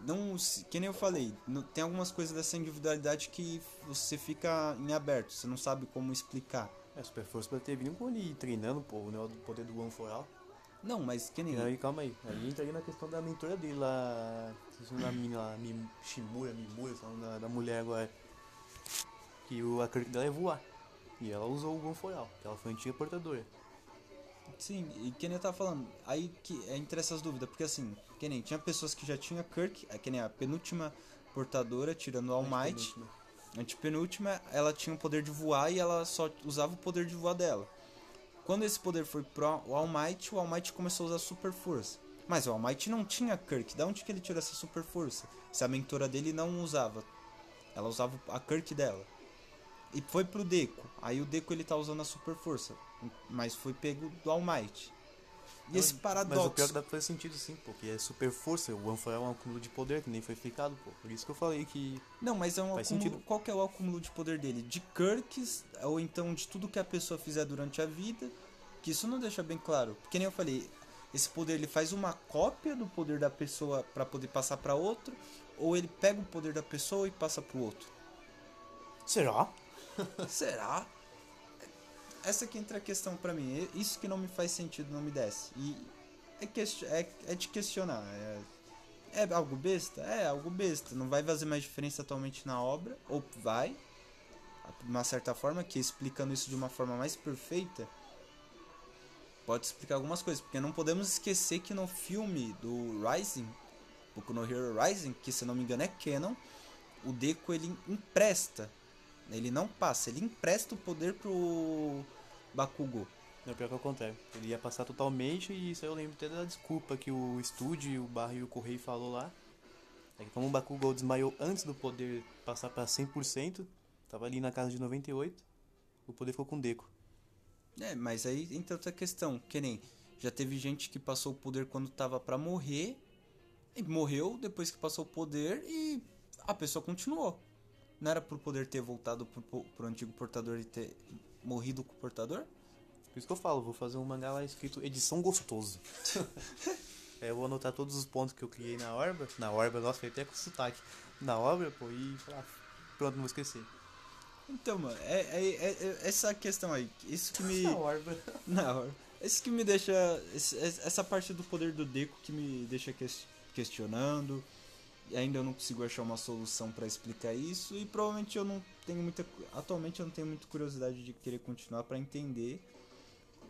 Não, se- que nem eu falei, tem algumas coisas dessa individualidade que você fica em aberto, você não sabe como explicar. É, a super força pode ter vindo com ele treinando, pô, o negócio do poder do One for All. Não, mas que nem. Aí, calma aí. Aí entra aí na questão da mentora dele lá. O nome da menina lá, Mim- Shimura, Mimura, o nome da, da mulher agora. Que o, a Kirk dela é voar. E ela usou o One for All, que ela foi a antiga portadora. Sim, e que nem eu tava falando, aí que é entre essas dúvidas, porque assim, que nem tinha pessoas que já tinha Kirk, é que nem a penúltima portadora, tirando o All Might, Antepenúltima. ela tinha o poder de voar e ela só usava o poder de voar dela. Quando esse poder foi pro All Might, o All Might começou a usar super força. Mas o All Might não tinha Kirk, da onde que ele tirou essa super força? Se a mentora dele não usava, ela usava a Kirk dela. E foi pro Deco. Aí o Deco ele tá usando a super força. Mas foi pego do All Might. E esse Mas o paradoxo. pior que dá pra fazer sentido sim, pô, porque é super força, o One é um acúmulo de poder, que nem foi explicado, pô. Por isso que eu falei que. Não, mas é um Faz acúmulo. sentido. Qual que é o acúmulo de poder dele? De Kirks, ou então de tudo que a pessoa fizer durante a vida. Que isso não deixa bem claro. Porque nem eu falei, esse poder ele faz uma cópia do poder da pessoa pra poder passar pra outro, ou ele pega o poder da pessoa e passa pro outro. Será? Será? Essa que entra a questão pra mim. Isso que não me faz sentido, não me desce. E é, é, é de questionar. É, é algo besta? É algo besta. Não vai fazer mais diferença atualmente na obra. Ou vai, de uma certa forma, que explicando isso de uma forma mais perfeita, pode explicar algumas coisas. Porque não podemos esquecer que no filme do Rising, Boku no Hero Rising, que se não me engano é canon, o Deku ele empresta ele não passa, ele empresta o poder pro Bakugou. Não, pior que é o contrário. Ele ia passar totalmente e isso aí eu lembro até da desculpa que o estúdio, o Barra e o Correio falou lá. É que como o Bakugou desmaiou antes do poder passar pra 100%, tava ali na casa de 98, o poder ficou com o Deco. É, mas aí entra outra questão, que nem já teve gente que passou o poder quando tava pra morrer e morreu depois que passou o poder e a pessoa continuou. Não era pro poder ter voltado pro, pro antigo portador e ter morrido com o portador? Por isso que eu falo, vou fazer um mangá lá escrito edição gostoso. Aí eu vou anotar todos os pontos que eu criei na Orba. Na Orba, nossa, foi até com sotaque. Na obra, pô, e falar, pronto, não vou esquecer. Então, mano, é, é- é- é essa questão aí, isso que me... Na Orba. Na hora. Esse que me deixa. Essa parte do poder do Deco que me deixa ques- questionando. Ainda eu não consigo achar uma solução pra explicar isso. E provavelmente eu não tenho muita. Atualmente eu não tenho muita curiosidade de querer continuar pra entender.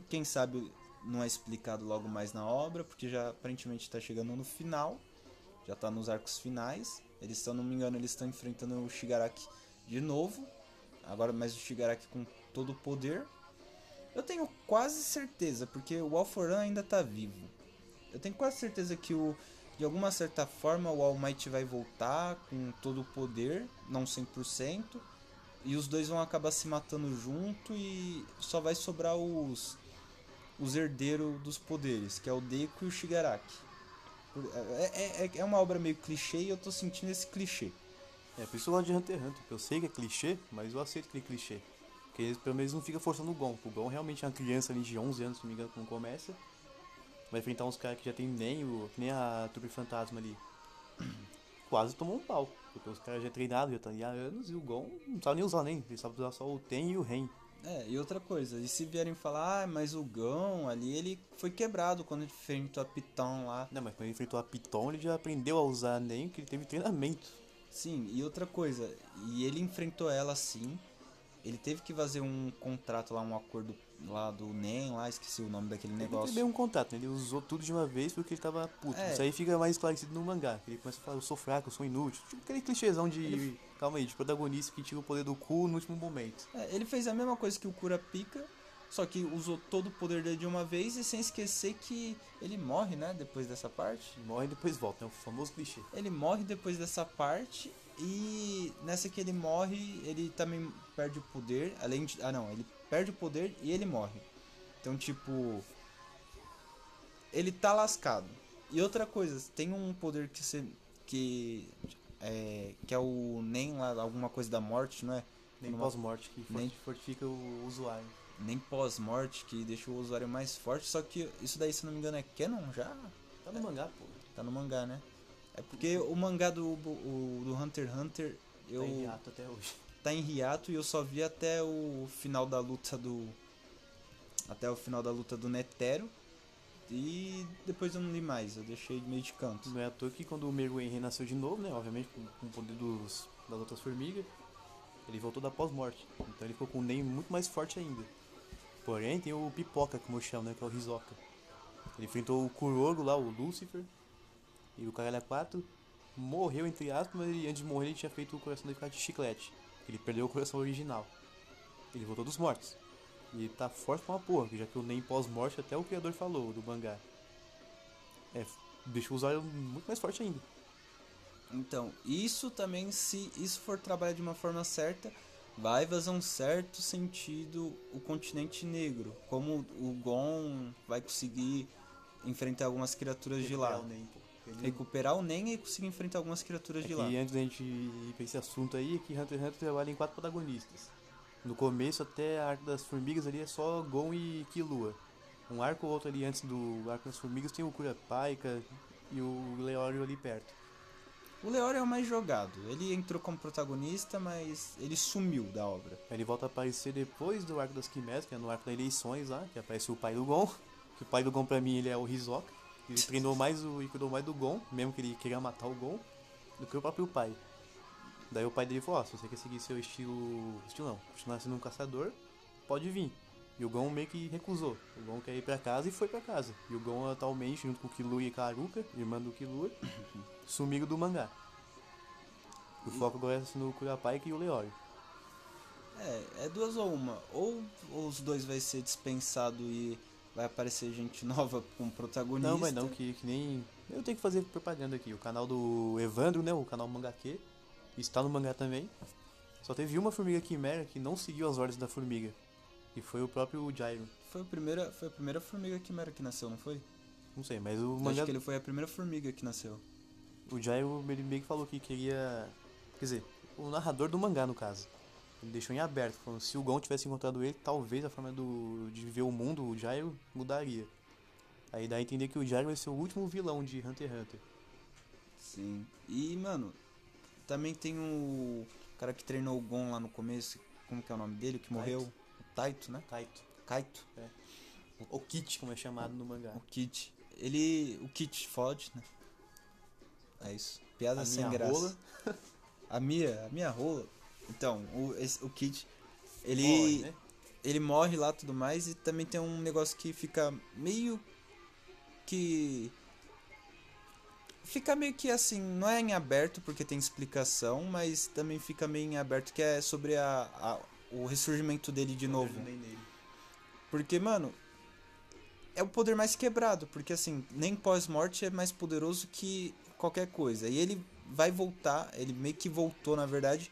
Quem sabe não é explicado logo mais na obra, porque já aparentemente tá chegando no final. Já tá nos arcos finais. Eles, se eu não me engano, eles estão enfrentando o Shigaraki de novo. Agora mais o Shigaraki com todo o poder. Eu tenho quase certeza, porque o Alforan ainda tá vivo. Eu tenho quase certeza que o de alguma certa forma o All Might vai voltar com todo o poder, não 100%, e os dois vão acabar se matando junto e só vai sobrar os os herdeiros dos poderes, que é o Deku e o Shigaraki. É, é, é uma obra meio clichê e eu tô sentindo esse clichê. É, por isso de Hunter x Hunter. Eu sei que é clichê, mas eu aceito aquele clichê. Porque pelo menos não fica forçando o Gon. O Gon realmente é uma criança ali de 11 anos, se não me engano, quando começa. Vai enfrentar uns caras que já tem nem o. que nem a Turbo Fantasma ali. Quase tomou um pau. Porque os caras já treinaram, já estão ali há anos e o Gon não sabe nem usar nem. Ele sabe usar só o Ten e o Ren. É, e outra coisa, e se vierem falar, ah, mas o Gão ali, ele foi quebrado quando ele enfrentou a Piton lá. Não, mas quando ele enfrentou a Piton, ele já aprendeu a usar nem que ele teve treinamento. Sim, e outra coisa, e ele enfrentou ela sim. Ele teve que fazer um contrato lá, um acordo lá do NEM, lá, esqueci o nome daquele Ele negócio. teve um contrato, né? ele usou tudo de uma vez porque ele tava puto. É. Isso aí fica mais esclarecido no mangá. Ele começa a falar, eu sou fraco, eu sou inútil. Tipo aquele clichêzão de. Calma aí, de protagonista que tira o poder do cu no último momento. É, ele fez a mesma coisa que o Kurapika, só que usou todo o poder dele de uma vez e sem esquecer que ele morre, né, depois dessa parte. Morre e depois volta, é o famoso clichê. Ele morre depois dessa parte e nessa que ele morre, ele também perde o poder, além de, ah não, ele perde o poder e ele morre. Então, tipo, ele tá lascado. E outra coisa, tem um poder que você que é, que é o nem lá alguma coisa da morte, não é? Nem pós-morte, que Nem- forti- fortifica o usuário. Nem pós-morte, que deixa o usuário mais forte, só que isso daí, se não me engano, é canon já? Tá no mangá, pô. Tá no mangá, né? É porque o mangá do, o- do Hunter x Hunter eu Tá até hoje. Tá em hiato e eu só vi até o final da luta do até o final da luta do Netero e depois eu não li mais, eu deixei meio de canto. Não é à toa que quando o Meruem renasceu de novo, né? Obviamente com, com o poder dos, das outras formigas, ele voltou da pós-morte. Então ele ficou com um Nen muito mais forte ainda. Porém, tem o Pipoca, como eu chamo, né? Que é o Hisoka. Ele enfrentou o Kuroro lá, o Lucifer. E o Caralho 4 morreu, entre aspas, mas ele, antes de morrer ele tinha feito o coração dele ficar de chiclete. Ele perdeu o coração original. Ele voltou dos mortos. E ele tá forte pra uma porra, já que o Nen pós-morte até o criador falou do mangá. É, deixa o usuário muito mais forte ainda. Então, isso também, se isso for trabalhado de uma forma certa, vai fazer um certo sentido o continente negro. Como o Gon vai conseguir enfrentar algumas criaturas de lá. Recuperar o Nen, pô. Ele- Recuperar o Nen e conseguir enfrentar algumas criaturas É de lá. antes da gente ir pra esse assunto aí, é que Hunter x Hunter trabalha em quatro protagonistas. No começo, até a Arco das Formigas ali é só Gon e Killua. Um arco ou outro ali antes do Arco das Formigas tem o Kurapika e o Leório ali perto. O Leório é o mais jogado. Ele entrou como protagonista, mas ele sumiu da obra. Ele volta a aparecer depois do Arco das Quimeras, que é no Arco das Eleições lá, que aparece o pai do Gon. Que o pai do Gon pra mim ele é o Hisoka. Ele treinou mais o, e cuidou mais do Gon, mesmo que ele queria matar o Gon, do que o próprio pai. Daí o pai dele falou, ó, se você quer seguir seu estilo. Estilo não, continuar sendo um caçador, pode vir. E o Gon meio que recusou. O Gon quer ir pra casa e foi pra casa. E o Gon atualmente, junto com o Killua e Karuka, irmã do Killua, sumiram do mangá. O foco agora é no Kurapika e o Leório. É, é duas ou uma. Ou os dois vai ser dispensado e vai aparecer gente nova como protagonista. Não, mas não, que, que nem. Eu tenho que fazer propaganda aqui. O canal do Evandro, né? O canal Mangaque. Está no mangá também. Só teve uma formiga quimera que não seguiu as ordens da formiga. E foi o próprio Gyro. Foi a primeira, foi a primeira formiga quimera que nasceu, não foi? Não sei, mas o Eu mangá. Acho que ele foi a primeira formiga que nasceu. O ele meio que falou que queria. Quer dizer, o narrador do mangá, no caso. Ele deixou em aberto, falando se o Gon tivesse encontrado ele, talvez a forma do, de viver o mundo, o Gyro, mudaria. Aí dá a entender que o Gyro vai ser o último vilão de Hunter x Hunter. Sim. E, mano, também tem o cara que treinou o Gon lá no começo. Como que é o nome dele? Que morreu? O Taito, né? Taito. Kaito. O Kit, como é chamado no mangá. O Kit. Ele. O Kit fode, né? É isso. Piada A sem minha graça. rola. A minha, a minha rola. Então, o, esse- o Kit. Ele. Morre, né? ele morre lá e tudo mais e também tem um negócio que fica meio que fica meio que assim, não é em aberto porque tem explicação, mas também fica meio em aberto que é sobre a, a o ressurgimento dele de novo. Nem nele. Porque, mano, é o poder mais quebrado. Porque, assim, nem pós-morte é mais poderoso que qualquer coisa. E ele vai voltar, ele meio que voltou, na verdade,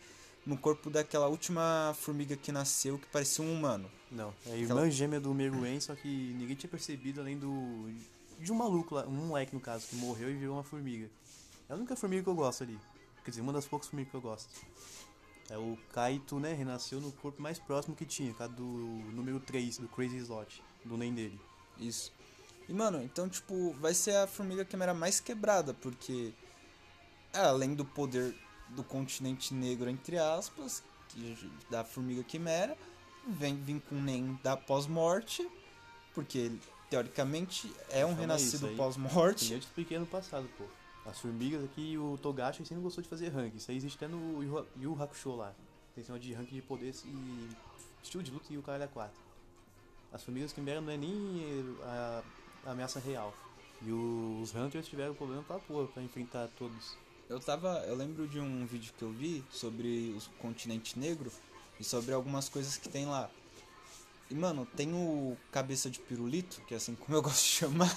no corpo daquela última formiga que nasceu que parecia um humano. Não, é a irmã Aquela- gêmea do Meruem, só que ninguém tinha percebido além do. de um maluco lá, um moleque no caso, que morreu e virou uma formiga. É a única formiga que eu gosto ali. Quer dizer, uma das poucas formigas que eu gosto. É o Kaito, né? Renasceu no corpo mais próximo que tinha, cada do número 3, do Crazy Slot, do nem dele. Isso. E, mano, então, tipo, vai ser a formiga quimera mais quebrada, porque é, além do poder do continente negro, entre aspas, que, da formiga quimera, vem vir com o Nen da pós-morte, porque ele, teoricamente, é um renascido pós-morte. nem eu te expliquei ano passado, pô. As formigas aqui, o Togashi sempre gostou de fazer rank. Isso aí existe até no Yu Yu Hakusho lá. Tem cima de rank de poder e estilo de luta e o cara é 4. As formigas quimera não é nem a, a ameaça real. E os Hunters tiveram problema pra porra, pra enfrentar todos. Eu tava. Eu lembro de um vídeo que eu vi sobre o continente negro e sobre algumas coisas que tem lá. E mano, tem o cabeça de pirulito, que é assim como eu gosto de chamar.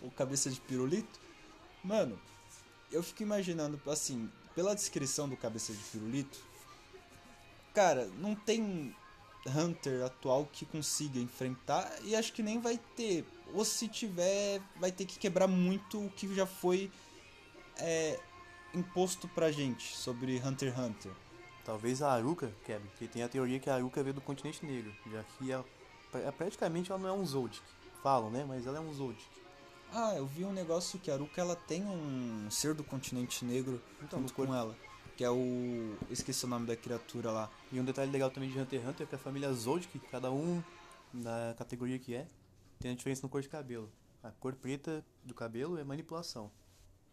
o cabeça de pirulito. Mano, eu fico imaginando assim, pela descrição do cabeça de pirulito, cara, não tem Hunter atual que consiga enfrentar e acho que nem vai ter. Ou se tiver, vai ter que quebrar muito o que já foi é, imposto pra gente sobre Hunter x Hunter. Talvez a Aruka quebre, porque tem a teoria que a Aruka veio do continente negro. Já que a, pra- praticamente ela não é um Zoldyck. Falam, né? Mas ela é um Zoldyck. Ah, eu vi um negócio que a Aruka ela tem um ser do continente negro Então, junto com ela. Que é o. Esqueci o nome da criatura lá. E um detalhe legal também de Hunter x Hunter é que a família Zoldyck, cada um na categoria que é, tem a diferença no cor de cabelo. A cor preta do cabelo é manipulação.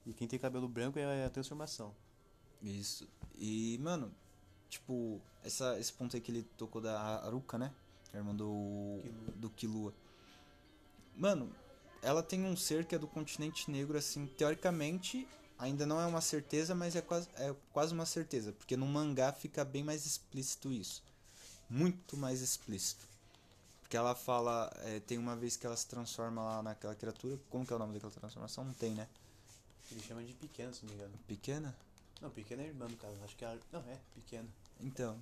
E quem tem cabelo branco é a transformação. Isso. E, mano, tipo, essa, esse ponto aí que ele tocou da Aruka, né? A irmã do. Do Killua. Mano, ela tem um ser que é do continente negro, assim, teoricamente, ainda não é uma certeza, mas é quase, é quase uma certeza. Porque no mangá fica bem mais explícito isso. Muito mais explícito. Porque ela fala. é, tem uma vez que ela se transforma lá naquela criatura. Como que é o nome daquela transformação? Não tem, né? Ele chama de pequena, se não me engano. Pequena? Não, pequena é irmã, no caso. Acho que é. a- Não, é, pequena. Então,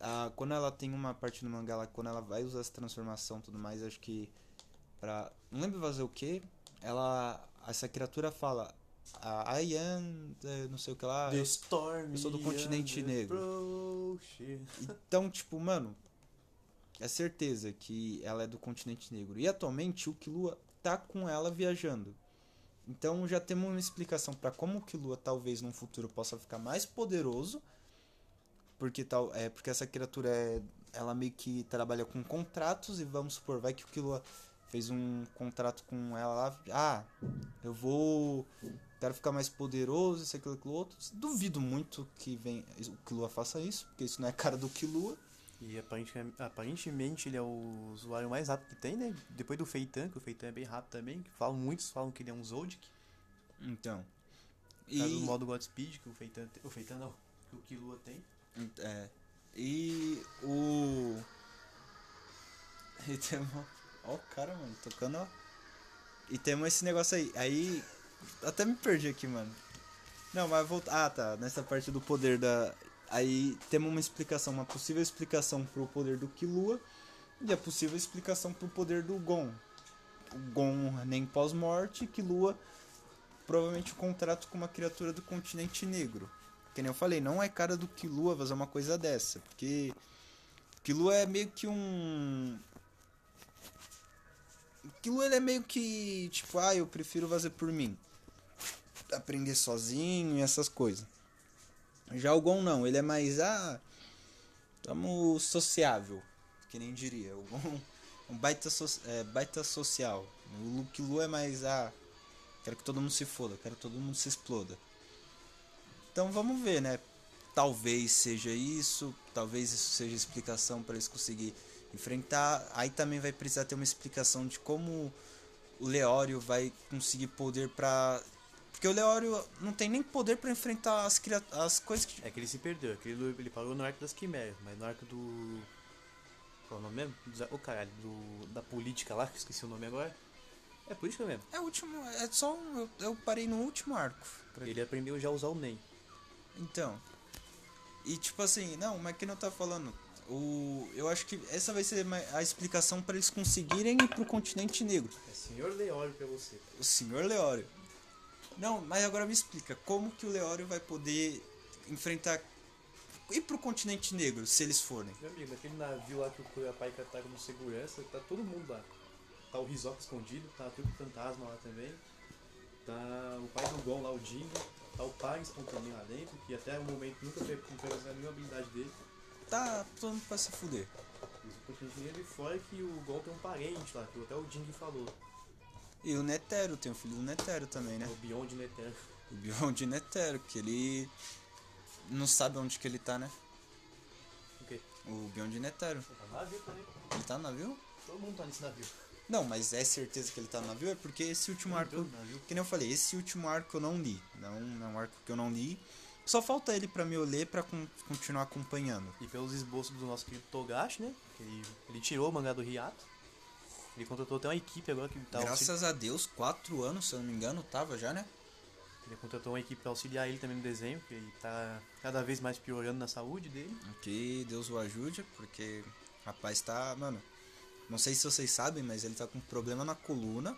a, quando ela tem uma parte no mangá lá, quando ela vai usar essa transformação e tudo mais, acho que pra. Não lembro fazer o que, ela. Essa criatura fala. A I am. eh, não sei o que lá. eu- Storm. eu sou do continente negro. Então, tipo, mano. É certeza que ela é do continente negro. E atualmente o Killua tá com ela viajando. Então já temos uma explicação pra como o Killua talvez num futuro possa ficar mais poderoso. Porque tal, é porque essa criatura é ela meio que trabalha com contratos e vamos supor, vai que o Killua fez um contrato com ela lá, ah, eu vou quero ficar mais poderoso, isso aquilo, aquilo outro. Duvido muito que vem, o Killua faça isso, porque isso não é cara do Killua. E aparentemente, aparentemente ele é o usuário mais rápido que tem, né? Depois do Feitan, que o Feitan é bem rápido também. Que falam, muitos falam que ele é um Zoldyck. Então. E... E, do modo Godspeed, que o Feitan. O Feitan não, que o Killua tem. é, e o. E temos. Ó, o cara, mano, tocando, ó. E temos esse negócio aí. Aí. Até me perdi aqui, mano. Não, mas voltar. Ah, tá. Nessa parte do poder da. Aí temos uma explicação, uma possível explicação pro poder do Killua e a possível explicação pro poder do Gon. O Gon nem pós-morte, Killua provavelmente um contrato com uma criatura do continente negro. Que nem eu falei, não é cara do Killua fazer uma coisa dessa, porque Killua é meio que um Killua ele é meio que tipo, ah, eu prefiro fazer por mim. Aprender sozinho e essas coisas. Já o Gon não, ele é mais ah, tamo sociável, que nem diria. O Gon é um baita, so, é, baita social. O Killua é mais ah, quero que todo mundo se foda, quero que todo mundo se exploda. Então vamos ver, né? Talvez seja isso, talvez isso seja explicação para eles conseguir enfrentar. Aí também vai precisar ter uma explicação de como o Leório vai conseguir poder para Porque o Leório não tem nem poder pra enfrentar as, as coisas que. É que ele se perdeu, é que ele, ele parou no arco das quimeras, mas no arco do. Qual é o nome mesmo? Ô caralho, do, da política lá, que eu esqueci o nome agora. É política mesmo. É o último. É só um. Eu, eu parei no último arco. Ele aprendeu já a usar o NEM. Então. E tipo assim, não, mas que não tá falando. O, eu acho que essa vai ser a explicação para eles conseguirem ir pro continente negro. É senhor Leório pra você. O senhor Leório. Não, mas agora me explica, como que o Leório vai poder enfrentar. ir pro continente negro, se eles forem? Meu amigo, naquele navio lá que o Curapai tá como segurança, tá todo mundo lá. Tá o Rizoka escondido, tá o Truco Fantasma lá também. Tá o pai do Gon lá, o Jing. Tá o Pariston também lá dentro, que até o momento nunca foi usar nenhuma habilidade dele. Tá todo mundo pra se fuder. Isso o continente negro e fora que o Gon tem um parente lá, que até o Jing falou. E o Netero, tem o filho do Netero também, né? O Beyond Netero. O Beyond Netero, que ele. não sabe onde que ele tá, né? O quê? O Beyond Netero. Tá no navio também. Ele tá no navio? Todo mundo tá nesse navio. Não, mas é certeza que ele tá no navio? É porque esse último arco. Navio. Que nem eu falei, esse último arco eu não li. Não, não é um arco que eu não li. Só falta ele pra me ler pra con- continuar acompanhando. E pelos esboços do nosso querido Togashi, né? Que ele, ele tirou o mangá do Riato. Ele contratou até uma equipe agora que tá auxili- Graças a Deus, quatro anos, se eu não me engano, tava já, né? Ele contratou uma equipe pra auxiliar ele também no desenho, que ele tá cada vez mais piorando na saúde dele. Que Deus o ajude, porque o rapaz tá, mano. Não sei se vocês sabem, mas ele tá com problema na coluna.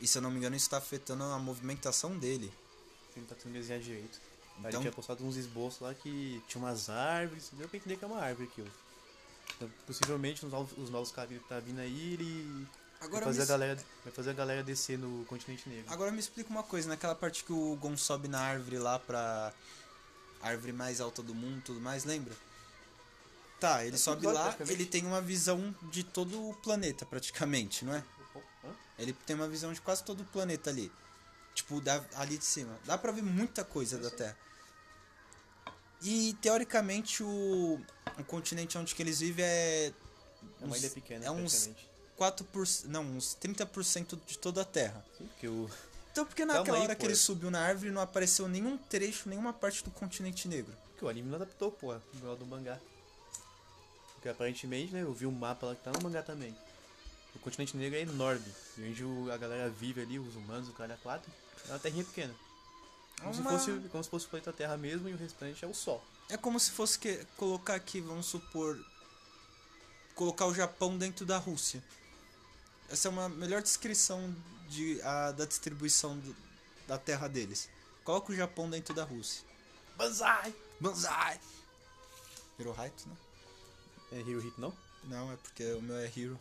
E se eu não me engano, isso tá afetando a movimentação dele. Ele tá tendo desenhar direito. Aí Então- ele tinha postado uns esboços lá que tinha umas árvores, deu pra entender que é uma árvore aquilo. Então, possivelmente os novos, os novos capítulos que tá vindo aí, ele Agora vai fazer, me, a galera, vai fazer a galera descer no continente negro. agora me explica uma coisa, naquela parte que o Gon sobe na árvore lá pra. árvore mais alta do mundo e tudo mais, lembra? Tá, ele É sobe lá, ele tem uma visão de todo o planeta, praticamente, não é? Hã? Ele tem uma visão de quase todo o planeta ali. Tipo, da, ali de cima. Dá pra ver muita coisa da Terra. E teoricamente o, o continente onde que eles vivem é. É uma uns- ilha pequena, é uns praticamente. 4%. Não, uns 30% de toda a Terra. Sim, porque o, Então por que Calma naquela aí, hora que pô. ele subiu na árvore não apareceu nenhum trecho, nenhuma parte do continente negro? porque o anime não adaptou, pô, igual do mangá. Porque aparentemente, né, eu vi um mapa lá que tá no mangá também. O continente negro é enorme. E onde a galera vive ali, os humanos, o cara 4, é uma terrinha pequena. Como, Uma- se fosse, como se fosse o planeta Terra mesmo e o restante é o Sol. É como se fosse que, colocar aqui, vamos supor. Colocar o Japão dentro da Rússia. Essa é uma melhor descrição de, a, da distribuição do- da terra deles. Coloca o Japão dentro da Rússia. Banzai! Banzai! Hirohito, né? É Hirohito não? Não, é porque o meu é Hero.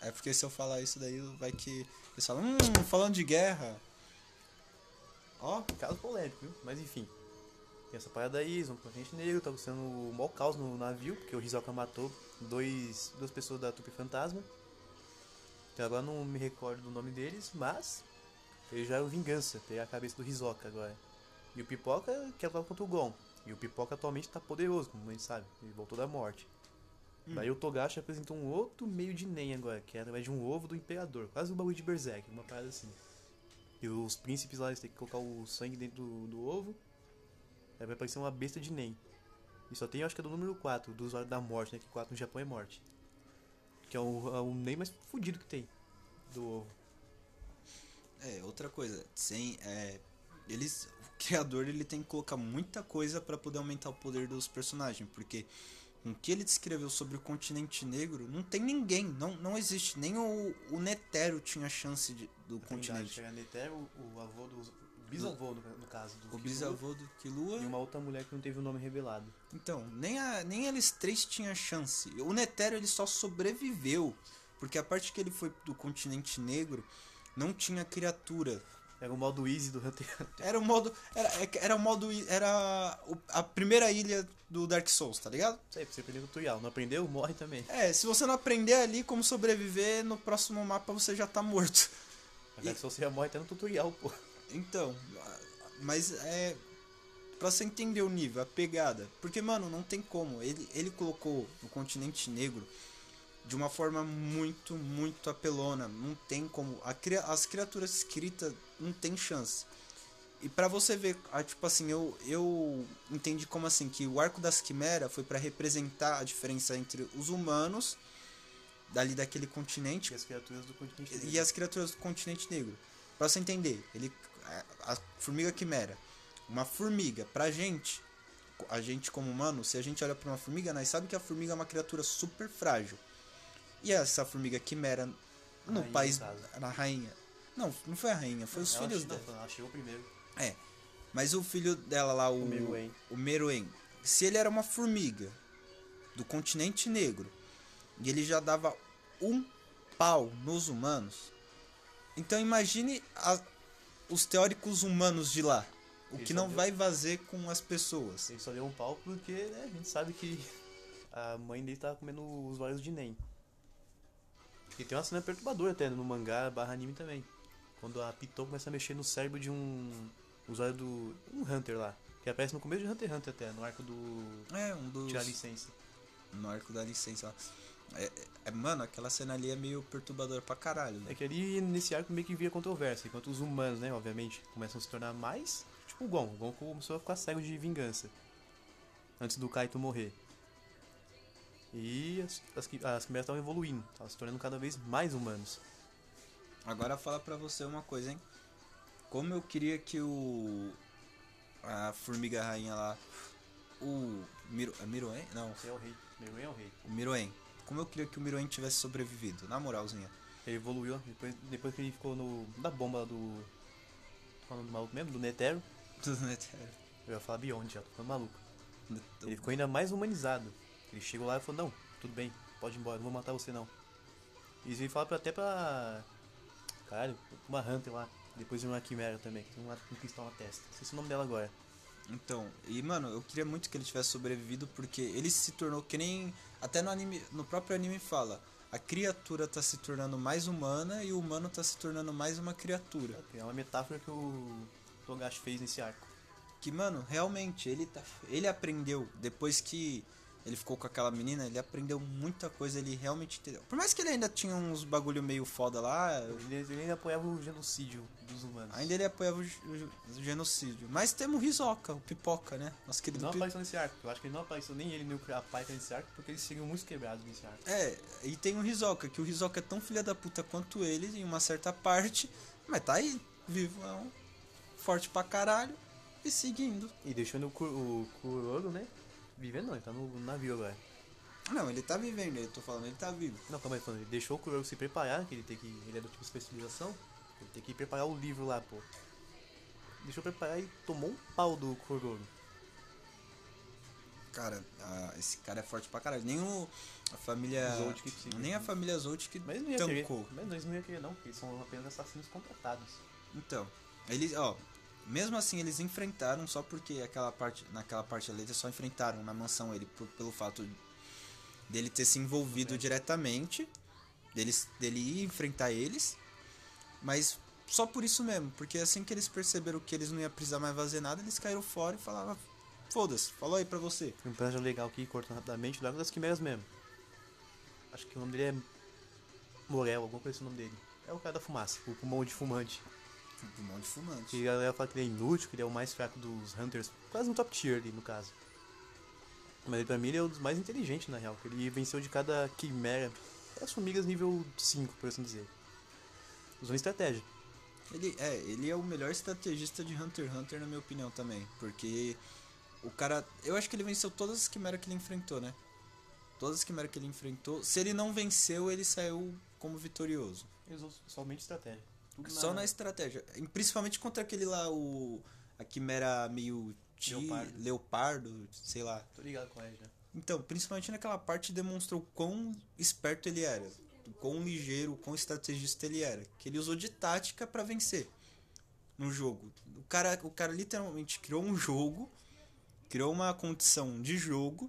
É porque se eu falar isso daí, vai que. Eles falam, hum, falando de guerra. Ó, Caso polêmico, viu? Mas enfim. Tem essa parada aí, pro continente negro, tá sendo o maior caos no navio, porque o Hisoka matou dois, duas pessoas da Tupi Fantasma. Que agora não me recordo do nome deles, mas eles já eram vingança, pegar a cabeça do Hisoka agora. E o Pipoca quer lutar contra o Gon. E o Pipoca atualmente tá poderoso, como a gente sabe, ele voltou da morte. Daí o Togashi apresentou um outro meio de Nen agora, que é através de um ovo do Imperador, quase um bagulho de Berserk, uma parada assim. E os príncipes lá, eles têm que colocar o sangue dentro do, do ovo. Aí vai aparecer uma besta de Nen. E só tem, acho que é do número 4, do usuário da morte, né? Que 4 no Japão é morte. Que é o, é o Nen mais fudido que tem. Do ovo. É, outra coisa, sem é, eles o criador ele tem que colocar muita coisa pra poder aumentar o poder dos personagens, porque com o que ele descreveu sobre o continente negro, não tem ninguém, não, não existe, nem o, o Netero tinha chance de- do Trindade, continente. era Netero, o, o avô do. O bisavô, no, no caso. Do O Killua, bisavô do Killua. E uma outra mulher que não teve o nome revelado. Então, nem, a, nem eles três tinham chance. O Netero ele só sobreviveu, porque a parte que ele foi do continente negro não tinha criatura. Era o modo easy do Hunter x Hunter. Era o modo. Era, era o modo. Era a primeira ilha do Dark Souls, tá ligado? Pra você aprender o tutorial. Não aprendeu? Morre também. É, se você não aprender ali como sobreviver, no próximo mapa você já tá morto. Mas Dark Souls você já morre até no tutorial, pô. Então, mas é. Pra você entender o nível, a pegada. Porque, mano, não tem como. Ele, ele colocou o continente negro de uma forma muito, muito apelona. Não tem como. A, as criaturas escritas não tem chance. E pra você ver, ah, tipo assim, eu, eu entendi como assim, que o arco das quimeras foi pra representar a diferença entre os humanos, dali daquele continente, E as criaturas do continente e negro. as criaturas do continente negro. Pra você entender, ele a, formiga quimera, uma formiga pra gente, a gente como humano, se a gente olha pra uma formiga, nós sabe que a formiga é uma criatura super frágil. E essa formiga quimera no Rainha, país no na rainha. Não, não foi a rainha, foi os Ela filhos dela. não, Ela chegou primeiro. É. Mas o filho dela lá, o, O Meruem. o Meruem, se ele era uma formiga do continente negro e ele já dava um pau nos humanos, então imagine a- os teóricos humanos de lá. O Ele que não deu- vai fazer com as pessoas. Ele só deu um pau porque né, a gente sabe que a mãe dele tava comendo os olhos de Nen. E tem uma cena perturbadora até no mangá barra anime também. Quando a Pitou começa a mexer no cérebro de um usuário do. um Hunter lá. Que aparece no começo de Hunter x Hunter até, no arco do. É, um dos. Tirar licença. No arco da licença lá. É, é- mano, aquela cena ali é meio perturbadora pra caralho. né? É que ali nesse arco meio que vira controvérsia, enquanto os humanos, né, obviamente, começam a se tornar mais. Tipo o Gon. O Gon começou a ficar cego de vingança. Antes do Kaito morrer. E as, as, as quimeras estavam evoluindo, estavam se tornando cada vez mais humanos. Agora fala pra você uma coisa, hein? Como eu queria que o. A formiga rainha lá. O. Miro, é Miroen? Não, é o rei. Meruem é o rei. o Miroen. Como eu queria que o Miroen tivesse sobrevivido, na moralzinha. Ele evoluiu depois, depois que ele ficou no. da bomba do. Qual é do maluco mesmo? Do Netero. Tudo Netero. Eu ia falar Beyond já, tô ficando maluco. Ele ficou ainda mais humanizado. Ele chegou lá e falou, não, tudo bem, pode ir embora, não vou matar você não. E ele fala pra- até pra. Caralho, uma Hunter lá. Depois de uma Quimera também, que tem uma, um cristal na testa. Não sei se é o nome dela agora. Então, e mano, eu queria muito que ele tivesse sobrevivido porque ele se tornou que nem. Até no anime. No próprio anime fala. A criatura tá se tornando mais humana e o humano tá se tornando mais uma criatura. É uma metáfora que o Togashi fez nesse arco. Que, mano, realmente, ele, tá, ele aprendeu, depois que ele ficou com aquela menina, ele aprendeu muita coisa, ele realmente entendeu. Por mais que ele ainda tinha uns bagulho meio foda lá, Ele, ele ainda apoiava o genocídio dos humanos. ainda ele apoiava o, ge- o genocídio. Mas temos o Hisoka, o Pipoca, né? Nosso Ele querido não Pi- apareceu nesse arco. Eu acho que ele não apareceu nem ele nem o a Paika nesse arco, porque eles seriam muito quebrados nesse arco. É, e tem o Hisoka, que o Hisoka é tão filha da puta quanto ele em uma certa parte, mas tá aí, vivo, é um forte pra caralho e seguindo. E deixando o, Ku- o Kuroro, né? Vivendo não, ele tá no navio agora. Não, ele tá vivendo, eu tô falando, ele tá vivo. Não, calma aí, falando. Ele deixou o Kuroro se preparar, que ele tem que. Ele é do tipo especialização. Ele tem que preparar o livro lá, pô. Deixou preparar e tomou um pau do Kuroro. Cara, a- esse cara é forte pra caralho. Nem o, a família. Zolt que precisa. nem a família Zolt que Mas não ia querer. Mas eles não iam querer, não, porque eles são apenas assassinos contratados. Então, eles, ó. Mesmo assim, eles enfrentaram só porque aquela parte, naquela parte ali, eles só enfrentaram na mansão ele por- pelo fato dele ter se envolvido É. diretamente, deles, dele ir enfrentar eles, mas só por isso mesmo, porque assim que eles perceberam que eles não iam precisar mais fazer nada, eles caíram fora e falaram: foda-se, falou aí pra você. Um personagem legal aqui, cortando rapidamente, Arco das Quimeras mesmo. Acho que o nome dele é Morel, alguma coisa assim o nome dele. É o cara da fumaça, o pulmão de fumante. Um monte de fumante. Que a galera fala que ele é inútil, que ele é o mais fraco dos Hunters, quase um top tier ali no caso. Mas ele, pra mim ele é um dos mais inteligentes na real, que ele venceu de cada quimera, as formigas nível 5, por assim dizer. Usando estratégia. Ele é, ele é o melhor estrategista de Hunter x Hunter, na minha opinião, também. Porque o cara. Eu acho que ele venceu todas as quimeras que ele enfrentou, né? Todas as quimeras que ele enfrentou. Se ele não venceu, ele saiu como vitorioso. Ele usou somente estratégia. Tudo Só na estratégia. Principalmente contra aquele lá, o. A quimera meio. Ti, Leopardo. leopardo, sei lá. Tô ligado com ele já. Então, principalmente naquela parte demonstrou quão esperto ele era, quão ligeiro, quão estrategista ele era, que ele usou de tática pra vencer no jogo. O cara, o cara literalmente criou um jogo, criou uma condição de jogo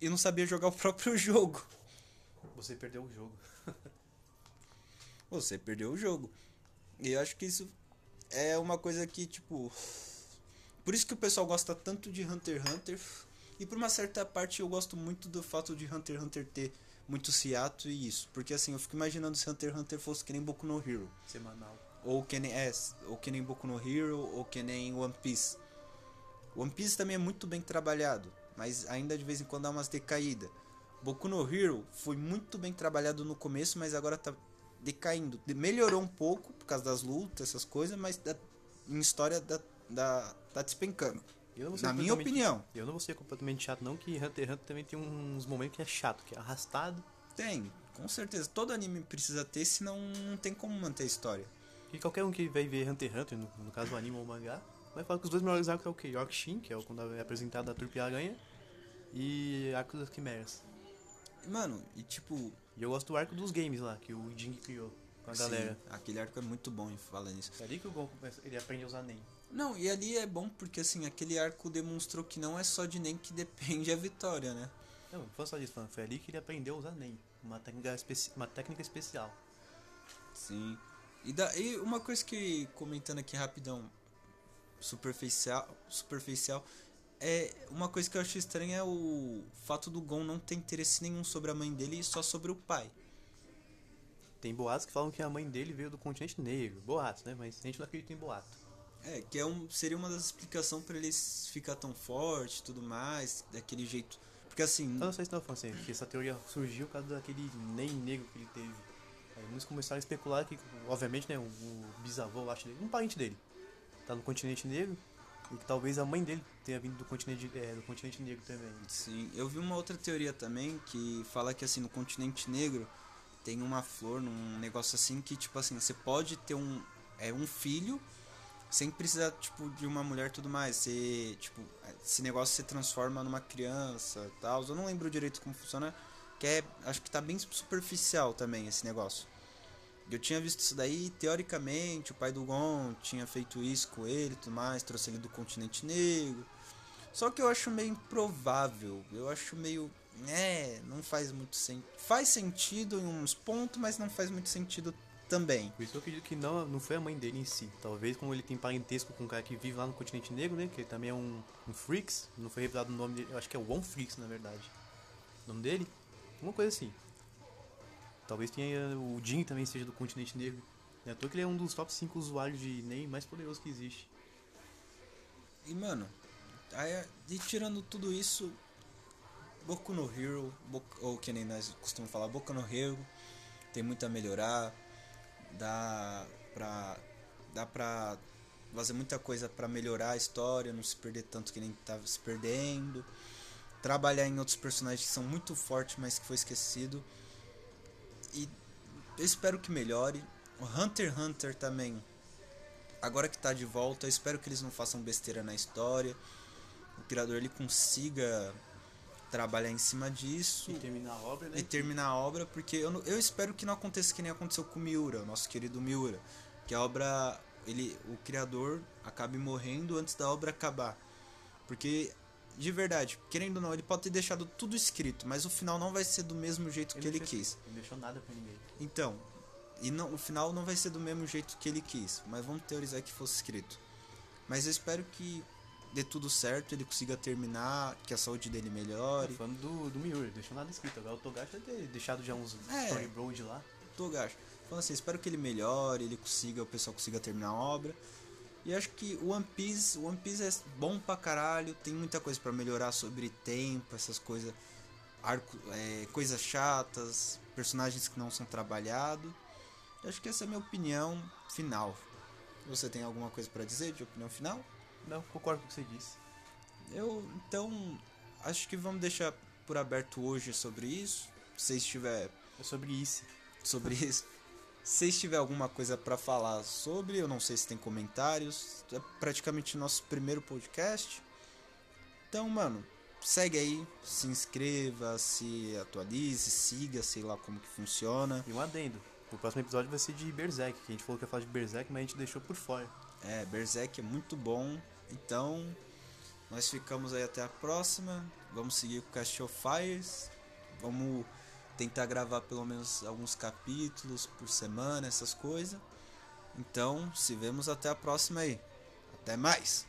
e não sabia jogar o próprio jogo. Você perdeu o jogo. Você perdeu o jogo. E eu acho que isso é uma coisa que, tipo. Por isso que o pessoal gosta tanto de Hunter x Hunter. E por uma certa parte eu gosto muito do fato de Hunter x Hunter ter muito ciato e isso. Porque assim, eu fico imaginando se Hunter x Hunter fosse que nem Boku no Hero. Semanal. Ou que nem, é, ou que nem Boku no Hero, ou que nem One Piece. One Piece também é muito bem trabalhado, mas ainda de vez em quando dá umas decaídas. Boku no Hero foi muito bem trabalhado no começo, mas agora tá decaindo. Melhorou um pouco por causa das lutas, essas coisas, mas da, em história da, da, tá despencando. Na minha opinião. Eu não vou ser completamente chato, não, que Hunter x Hunter também tem uns momentos que é chato, que é arrastado. Tem, com certeza. Todo anime precisa ter, senão não tem como manter a história. E qualquer um que vai ver Hunter x Hunter, no, no caso o anime ou o mangá, vai falar que os dois melhores arcos é o que? York Shin, que é o quando é apresentado a Turpa e a Aranha, e Arco das Quimeras. Mano, e tipo. E eu gosto do arco dos games lá, que o Jing criou com a sim, galera. aquele arco é muito bom em falar nisso. É ali que o Gon começa, ele aprende a usar Nen. Não, e ali é bom porque assim, aquele arco demonstrou que não é só de nem que depende a vitória, né? Não, não foi só disso, foi ali que ele aprendeu a usar Nen, uma técnica, especi uma técnica especial. Sim. E, da, e uma coisa que, comentando aqui rapidão, superficial, superficial, é uma coisa que eu acho estranha é o fato do Gon não ter interesse nenhum sobre a mãe dele e só sobre o pai. Tem boatos que falam que a mãe dele veio do continente negro. Boatos, né? Mas a gente não acredita em boato. É, que é um, seria uma das explicações pra ele ficar tão forte e tudo mais, daquele jeito. Porque assim, Eu não sei se não assim, que essa teoria surgiu por causa daquele nem negro que ele teve. Aí muitos começaram a especular que, obviamente, né, o, o bisavô, acho dele, um parente dele, tá no continente negro e que talvez a mãe dele tenha vindo do continente, é, do continente negro também. Sim, eu vi uma outra teoria também que fala que assim no continente negro tem uma flor, num negócio assim que tipo assim, você pode ter um é um filho sem precisar tipo de uma mulher tudo mais. Você tipo, esse negócio se transforma numa criança, tal. Eu não lembro direito como funciona, que é acho que tá bem superficial também esse negócio. Eu tinha visto isso daí, teoricamente, o pai do Gon tinha feito isso com ele tudo mais, trouxe ele do continente negro. Só que eu acho meio improvável. Eu acho meio. É, não faz muito sentido. Faz sentido em uns pontos, mas não faz muito sentido também. Por isso eu acredito que não, não foi a mãe dele em si. Talvez como ele tem parentesco com um cara que vive lá no continente negro, né? Que ele também é um, um Freaks. Não foi revelado o nome dele. Eu acho que é o One Freaks, na verdade. O nome dele? Uma coisa assim. Talvez tenha o Jin também seja do continente negro. É à toa que ele é um dos top 5 usuários de NEM mais poderoso que existe. E mano, aí, e tirando tudo isso, Boku no Hero, Boku- ou que nem nós costumamos falar, Boku no Hero, tem muito a melhorar. Dá pra. Dá pra fazer muita coisa pra melhorar a história, não se perder tanto que nem tava se perdendo. Trabalhar em outros personagens que são muito fortes, mas que foi esquecido. E eu espero que melhore. O Hunter x Hunter também agora que tá de volta, eu espero que eles não façam besteira na história. O criador ele consiga trabalhar em cima disso E terminar a obra, né? e terminar a obra, porque eu, eu espero que não aconteça que nem aconteceu com o Miura, o nosso querido Miura, que a obra ele o criador acabe morrendo antes da obra acabar. Porque de verdade, querendo ou não, ele pode ter deixado tudo escrito, mas o final não vai ser do mesmo jeito que ele deixou- quis. Ele deixou nada pra ninguém. Então, e não, o final não vai ser do mesmo jeito que ele quis, mas vamos teorizar que fosse escrito. Mas eu espero que dê tudo certo, ele consiga terminar, que a saúde dele melhore. Falando do, do Miura, ele deixou nada escrito. Agora o Togashi deve ter deixado já uns É. storyboard lá. Togashi. Falando assim, espero que ele melhore, ele consiga, o pessoal consiga terminar a obra. E acho que o One Piece, One Piece é bom pra caralho, tem muita coisa pra melhorar sobre tempo, essas coisas, arco, é, coisas chatas, personagens que não são trabalhados. Acho que essa é a minha opinião final. Você tem alguma coisa pra dizer de opinião final? Não, concordo com o que você disse. Eu, então, acho que vamos deixar por aberto hoje sobre isso. Se estiver É sobre isso. sobre isso. Se tiver alguma coisa pra falar sobre, eu não sei se tem comentários. É praticamente nosso primeiro podcast. Então, mano, segue aí, se inscreva, se atualize, siga, sei lá como que funciona. E um adendo. O próximo episódio vai ser de Berserk, que a gente falou que ia falar de Berserk, mas a gente deixou por fora. É, Berserk é muito bom. Então, nós ficamos aí até a próxima. Vamos seguir com Cast of Fires. Vamos tentar gravar pelo menos alguns capítulos por semana, essas coisas. Então, se vemos até a próxima aí. Até mais!